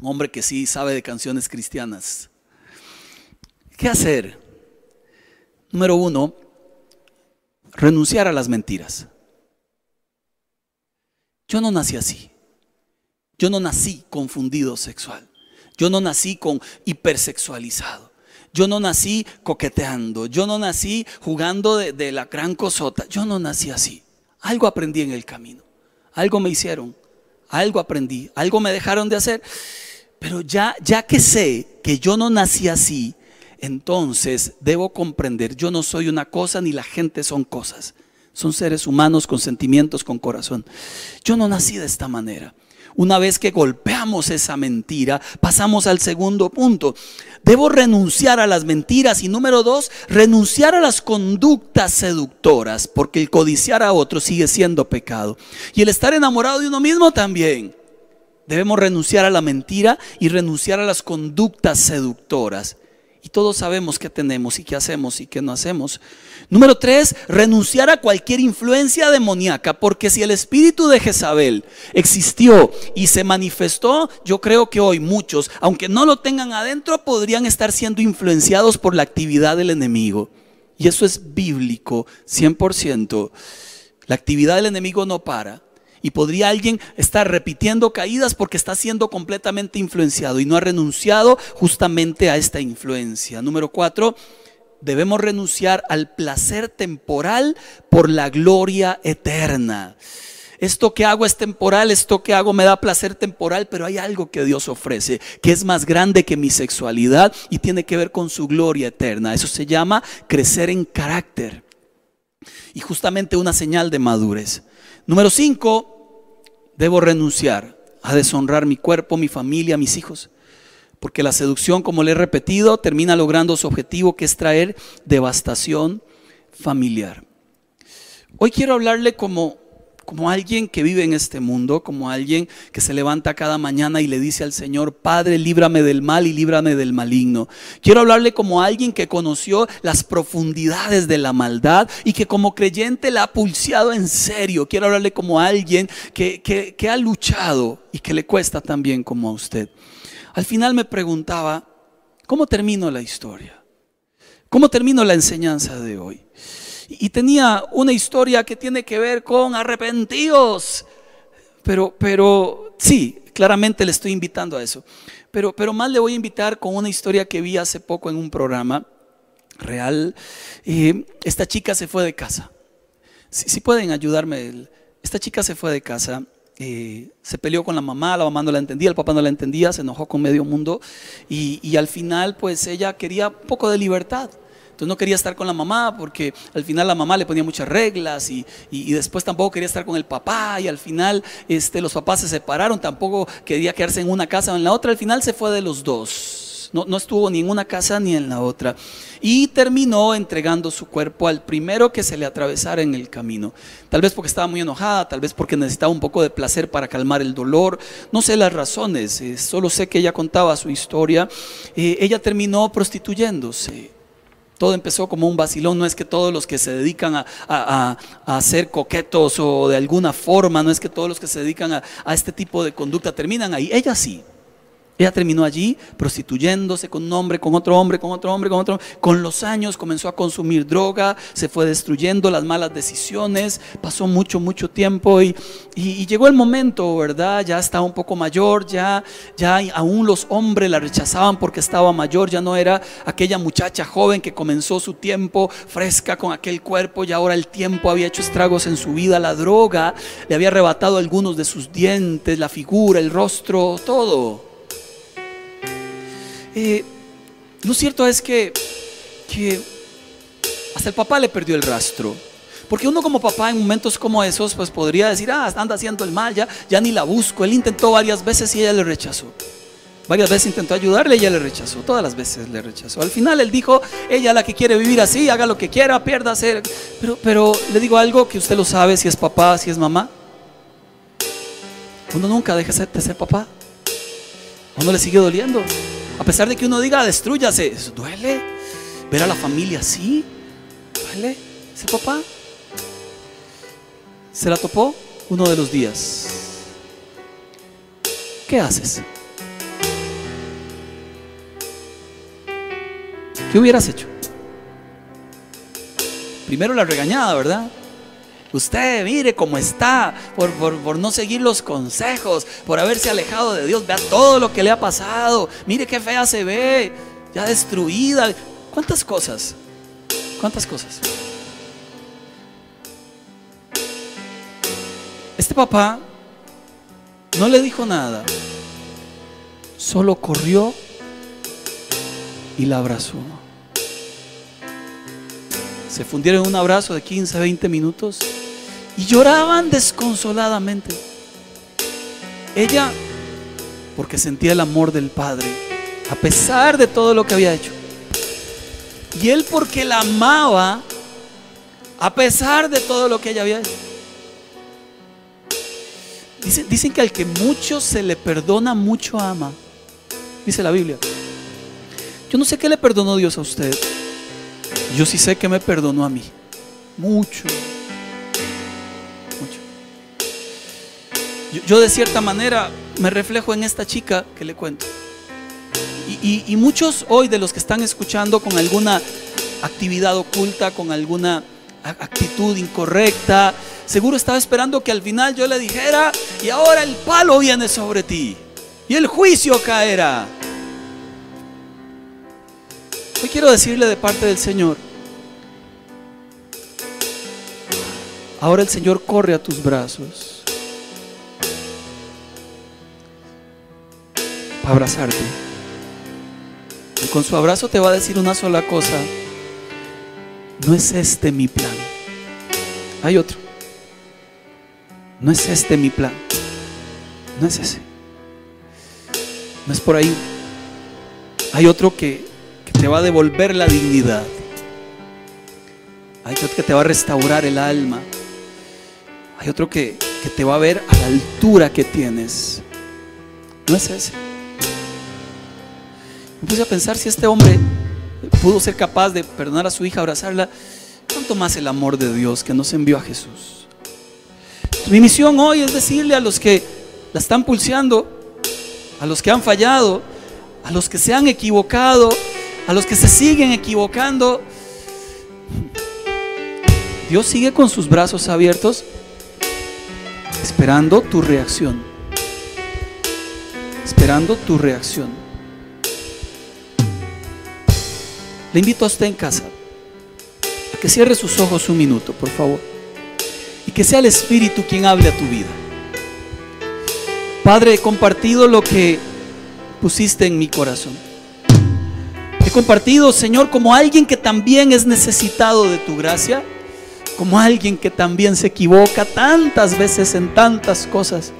Un hombre que sí sabe de canciones cristianas. ¿Qué hacer? Número uno, renunciar a las mentiras. Yo no nací así. Yo no nací confundido sexual. Yo no nací con hipersexualizado. Yo no nací coqueteando. Yo no nací jugando de, la gran cosota. Yo no nací así. Algo aprendí en el camino. Algo me hicieron. Algo aprendí. Algo me dejaron de hacer. Pero ya, ya que sé que yo no nací así, entonces debo comprender, yo no soy una cosa ni la gente son cosas. Son seres humanos con sentimientos, con corazón. Yo no nací de esta manera. Una vez que golpeamos esa mentira, pasamos al segundo punto. Debo renunciar a las mentiras y número dos, renunciar a las conductas seductoras, porque el codiciar a otros sigue siendo pecado. Y el estar enamorado de uno mismo también. Debemos renunciar a la mentira y renunciar a las conductas seductoras. Y todos sabemos qué tenemos y qué hacemos y qué no hacemos. Número tres, renunciar a cualquier influencia demoníaca, porque si el espíritu de Jezabel existió y se manifestó, yo creo que hoy muchos, aunque no lo tengan adentro, podrían estar siendo influenciados por la actividad del enemigo. Y eso es bíblico, 100%. La actividad del enemigo no para. Y podría alguien estar repitiendo caídas porque está siendo completamente influenciado y no ha renunciado justamente a esta influencia. Número cuatro, debemos renunciar al placer temporal por la gloria eterna. Esto que hago es temporal, esto que hago me da placer temporal, pero hay algo que Dios ofrece que es más grande que mi sexualidad y tiene que ver con su gloria eterna. Eso se llama crecer en carácter y justamente una señal de madurez. Número cinco, debo renunciar a deshonrar mi cuerpo, mi familia, mis hijos. Porque la seducción, como le he repetido, termina logrando su objetivo, que es traer devastación familiar. Hoy quiero hablarle como como alguien que vive en este mundo, como alguien que se levanta cada mañana y le dice al Señor, Padre, líbrame del mal y líbrame del maligno. Quiero hablarle como alguien que conoció las profundidades de la maldad y que como creyente la ha pulseado en serio. Quiero hablarle como alguien que, que ha luchado y que le cuesta también como a usted. Al final me preguntaba, ¿cómo termino la historia? ¿Cómo termino la enseñanza de hoy? Y tenía una historia que tiene que ver con arrepentidos. Pero, pero sí, claramente le estoy invitando a eso. Pero, pero más le voy a invitar con una historia que vi hace poco en un programa real. esta chica se fue de casa. Si, pueden ayudarme, esta chica se fue de casa. Eh, se peleó con la mamá, la mamá no la entendía, el papá no la entendía, se enojó con medio mundo y, y al final pues ella quería un poco de libertad. Entonces no quería estar con la mamá porque al final la mamá le ponía muchas reglas y, después tampoco quería estar con el papá y al final este, los papás se separaron, tampoco quería quedarse en una casa o en la otra, al final se fue de los dos. No, no estuvo ni en una casa ni en la otra. Y terminó entregando su cuerpo al primero que se le atravesara en el camino. Tal vez porque estaba muy enojada, tal vez porque necesitaba un poco de placer para calmar el dolor. No sé las razones, eh, solo sé que ella contaba su historia. Eh, ella terminó prostituyéndose todo empezó como un vacilón, no es que todos los que se dedican a, a, ser coquetos o de alguna forma, no es que todos los que se dedican a, este tipo de conducta terminan ahí, ella sí. Ella terminó allí prostituyéndose con un hombre, con otro hombre, con otro hombre, con otro. Con los años comenzó a consumir droga, se fue destruyendo las malas decisiones, pasó mucho, mucho tiempo y, llegó el momento, ¿verdad? Ya estaba un poco mayor, ya, ya aún los hombres la rechazaban porque estaba mayor, ya no era aquella muchacha joven que comenzó su tiempo fresca con aquel cuerpo y ahora el tiempo había hecho estragos en su vida, la droga le había arrebatado algunos de sus dientes, la figura, el rostro, todo. Eh, lo cierto es que, que hasta el papá le perdió el rastro. Porque uno como papá en momentos como esos, pues podría decir, ah, anda haciendo el mal, ya, ya ni la busco. Él intentó varias veces y ella le rechazó. Varias veces intentó ayudarle y ella le rechazó. Todas las veces le rechazó. Al final él dijo, ella la que quiere vivir así, haga lo que quiera, pierda ser. Pero, pero le digo algo que usted lo sabe, si es papá, si es mamá. Uno nunca deja de ser papá. uno le sigue doliendo. A pesar de que uno diga, destruyase, duele ver a la familia así. Duele ese papá. Se la topó uno de los días. ¿Qué haces? ¿Qué hubieras hecho? Primero la regañada, ¿verdad? Usted mire cómo está por, por, no seguir los consejos, por haberse alejado de Dios. Vea todo lo que le ha pasado. Mire qué fea se ve, ya destruida. ¿Cuántas cosas? ¿Cuántas cosas? Este papá no le dijo nada, solo corrió y la abrazó. Se fundieron en un abrazo de 15, 20 minutos y lloraban desconsoladamente. Ella, porque sentía el amor del Padre, a pesar de todo lo que había hecho. Y él porque la amaba, a pesar de todo lo que ella había hecho. Dicen, dicen que al que mucho se le perdona, mucho ama. Dice la Biblia. Yo no sé qué le perdonó Dios a usted. Yo sí sé que me perdonó a mí. Mucho. Mucho. Yo, de cierta manera me reflejo en esta chica que le cuento. Y, muchos hoy de los que están escuchando con alguna actividad oculta, con alguna actitud incorrecta, seguro estaba esperando que al final yo le dijera, y ahora el palo viene sobre ti, y el juicio caerá. Hoy quiero decirle de parte del Señor, ahora el Señor corre a tus brazos abrazarte. Y con su abrazo te va a decir una sola cosa, no es este mi plan. Hay otro. No es este mi plan. No es ese. No es por ahí. Hay otro que te va a devolver la dignidad. Hay otro que te va a restaurar el alma. Hay otro que, te va a ver a la altura que tienes. No es ese. Puse a pensar si este hombre pudo ser capaz de perdonar a su hija, abrazarla. ¿Cuánto más el amor de Dios que nos envió a Jesús? Mi misión hoy es decirle a los que la están pulseando, a los que han fallado, a los que se han equivocado, a los que se siguen equivocando, Dios sigue con sus brazos abiertos esperando tu reacción. Esperando tu reacción. Le invito a usted en casa a que cierre sus ojos un minuto, por favor. Y que sea el Espíritu quien hable a tu vida. Padre, he compartido lo que pusiste en mi corazón compartido, Señor, como alguien que también es necesitado de tu gracia, como alguien que también se equivoca tantas veces en tantas cosas,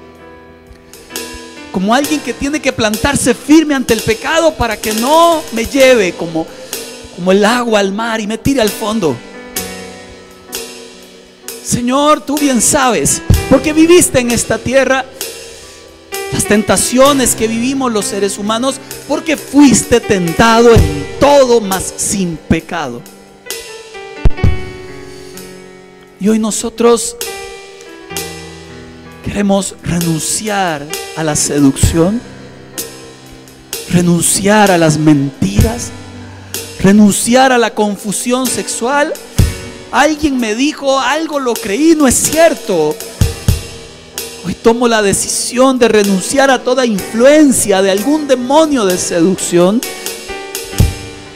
como alguien que tiene que plantarse firme ante el pecado para que no me lleve como, como el agua al mar y me tire al fondo. Señor, tú bien sabes, porque viviste en esta tierra las tentaciones que vivimos los seres humanos, porque fuiste tentado en todo, más sin pecado. Y hoy nosotros queremos renunciar a la seducción, renunciar a las mentiras, renunciar a la confusión sexual. Alguien me dijo, algo lo creí, no es cierto. Hoy tomo la decisión de renunciar a toda influencia de algún demonio de seducción,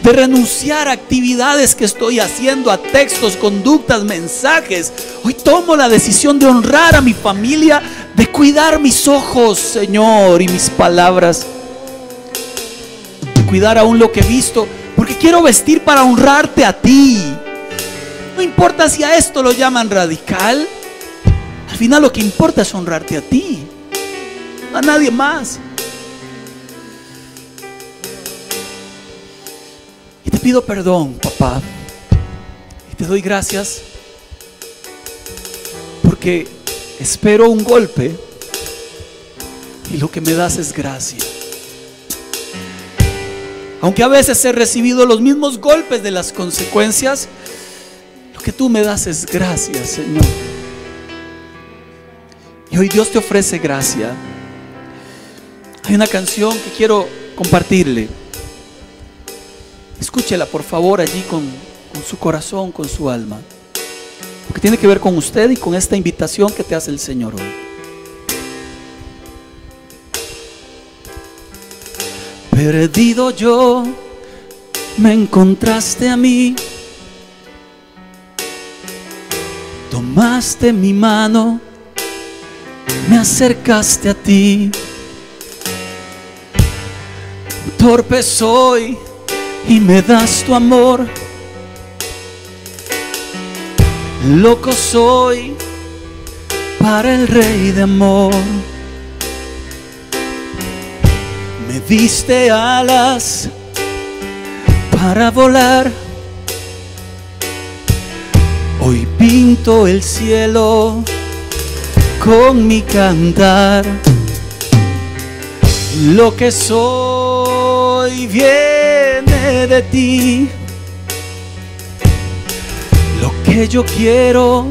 de renunciar a actividades que estoy haciendo, a textos, conductas, mensajes. Hoy tomo la decisión de honrar a mi familia, de cuidar mis ojos, Señor, y mis palabras. De cuidar aún lo que he visto, porque quiero vestir para honrarte a ti. No importa si a esto lo llaman radical. Al final lo que importa es honrarte a ti, a nadie más. Y te pido perdón, papá. Y te doy gracias porque espero un golpe y lo que me das es gracia. Aunque a veces he recibido los mismos golpes de las consecuencias, lo que tú me das es gracia, Señor. Y hoy Dios te ofrece gracia. Hay una canción que quiero compartirle. Escúchela por favor allí con, con su corazón, con su alma. porque tiene que ver con usted y con esta invitación que te hace el Señor hoy. Perdido yo, me encontraste a mí. Tomaste mi mano, me acercaste a ti. Torpe soy y me das tu amor. Loco soy para el rey de amor. Diste alas para volar. Hoy pinto el cielo con mi cantar. Lo que soy viene de ti. Lo que yo quiero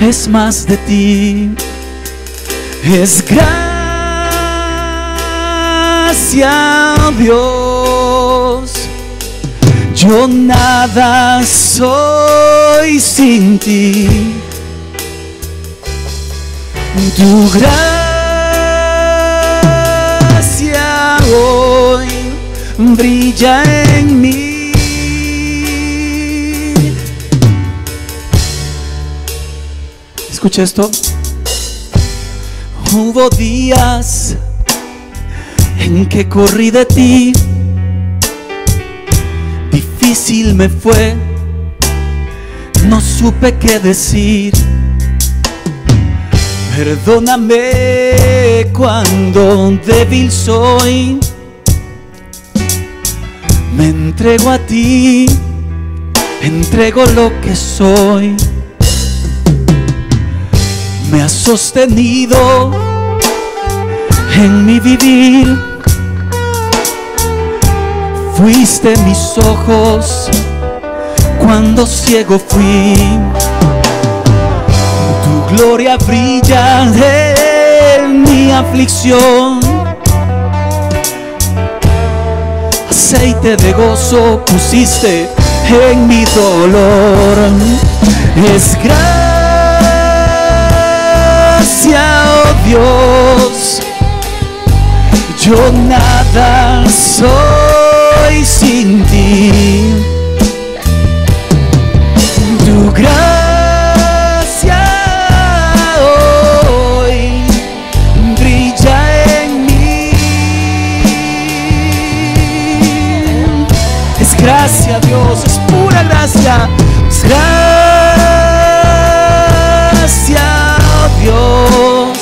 es más de ti. Es gracia, Dios. Yo nada soy sin ti. Tu gracia hoy brilla en mí. Escucha esto. Hubo días en que corrí de ti. Difícil me fue, no supe qué decir. Perdóname cuando débil soy. Me entrego a ti, entrego lo que soy. Me has sostenido en mi vivir. Fuiste mis ojos cuando ciego fui. Tu gloria brilla en mi aflicción. Aceite de gozo pusiste en mi dolor. Es gracia, oh Dios. Yo nada soy sin ti. Tu gracia hoy brilla en mí. Es gracia, Dios, es pura gracia. Es gracia, Dios.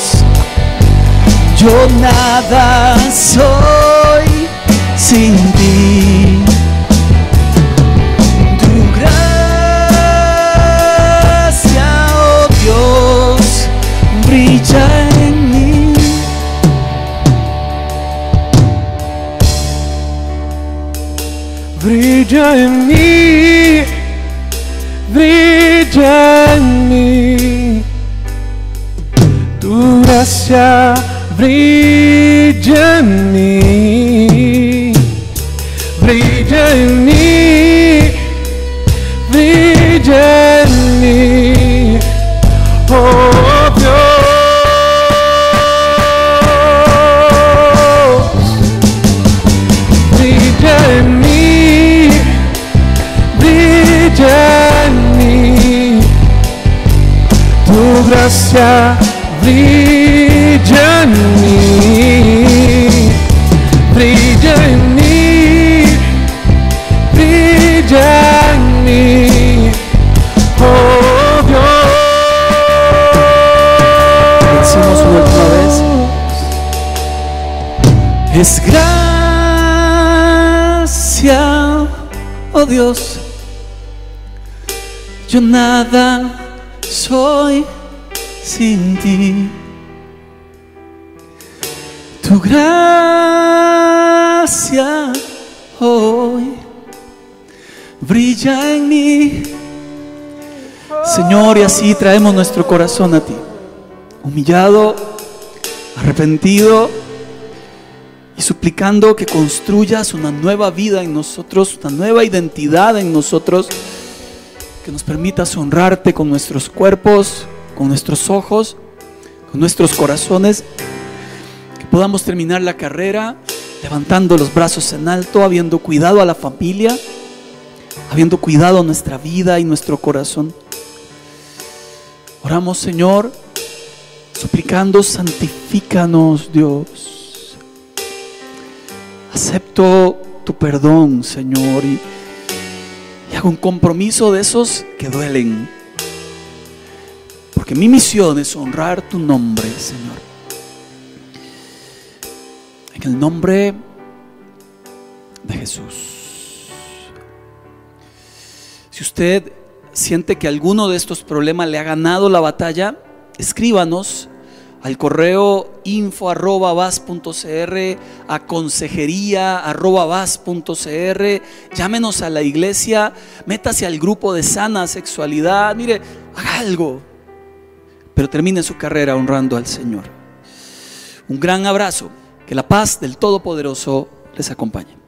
Yo nada soy Dios. Yo nada soy sin ti. Tu gracia hoy brilla en mí. Señor, y así traemos nuestro corazón a ti. Humillado, arrepentido y suplicando que construyas una nueva vida en nosotros, una nueva identidad en nosotros. que nos permitas honrarte con nuestros cuerpos, con nuestros ojos, con nuestros corazones, que podamos terminar la carrera levantando los brazos en alto, habiendo cuidado a la familia, habiendo cuidado nuestra vida y nuestro corazón. Oramos, Señor, suplicando, santifícanos, Dios. Acepto tu perdón, Señor, y, hago un compromiso de esos que duelen. Porque mi misión es honrar tu nombre, Señor. En el nombre de Jesús. Si usted siente que alguno de estos problemas le ha ganado la batalla, escríbanos al correo info arroba vas.cr, a consejería arroba vas.cr, llámenos a la iglesia, métase al grupo de sana sexualidad, mire, haga algo, pero termine su carrera honrando al Señor. Un gran abrazo, que la paz del Todopoderoso les acompañe.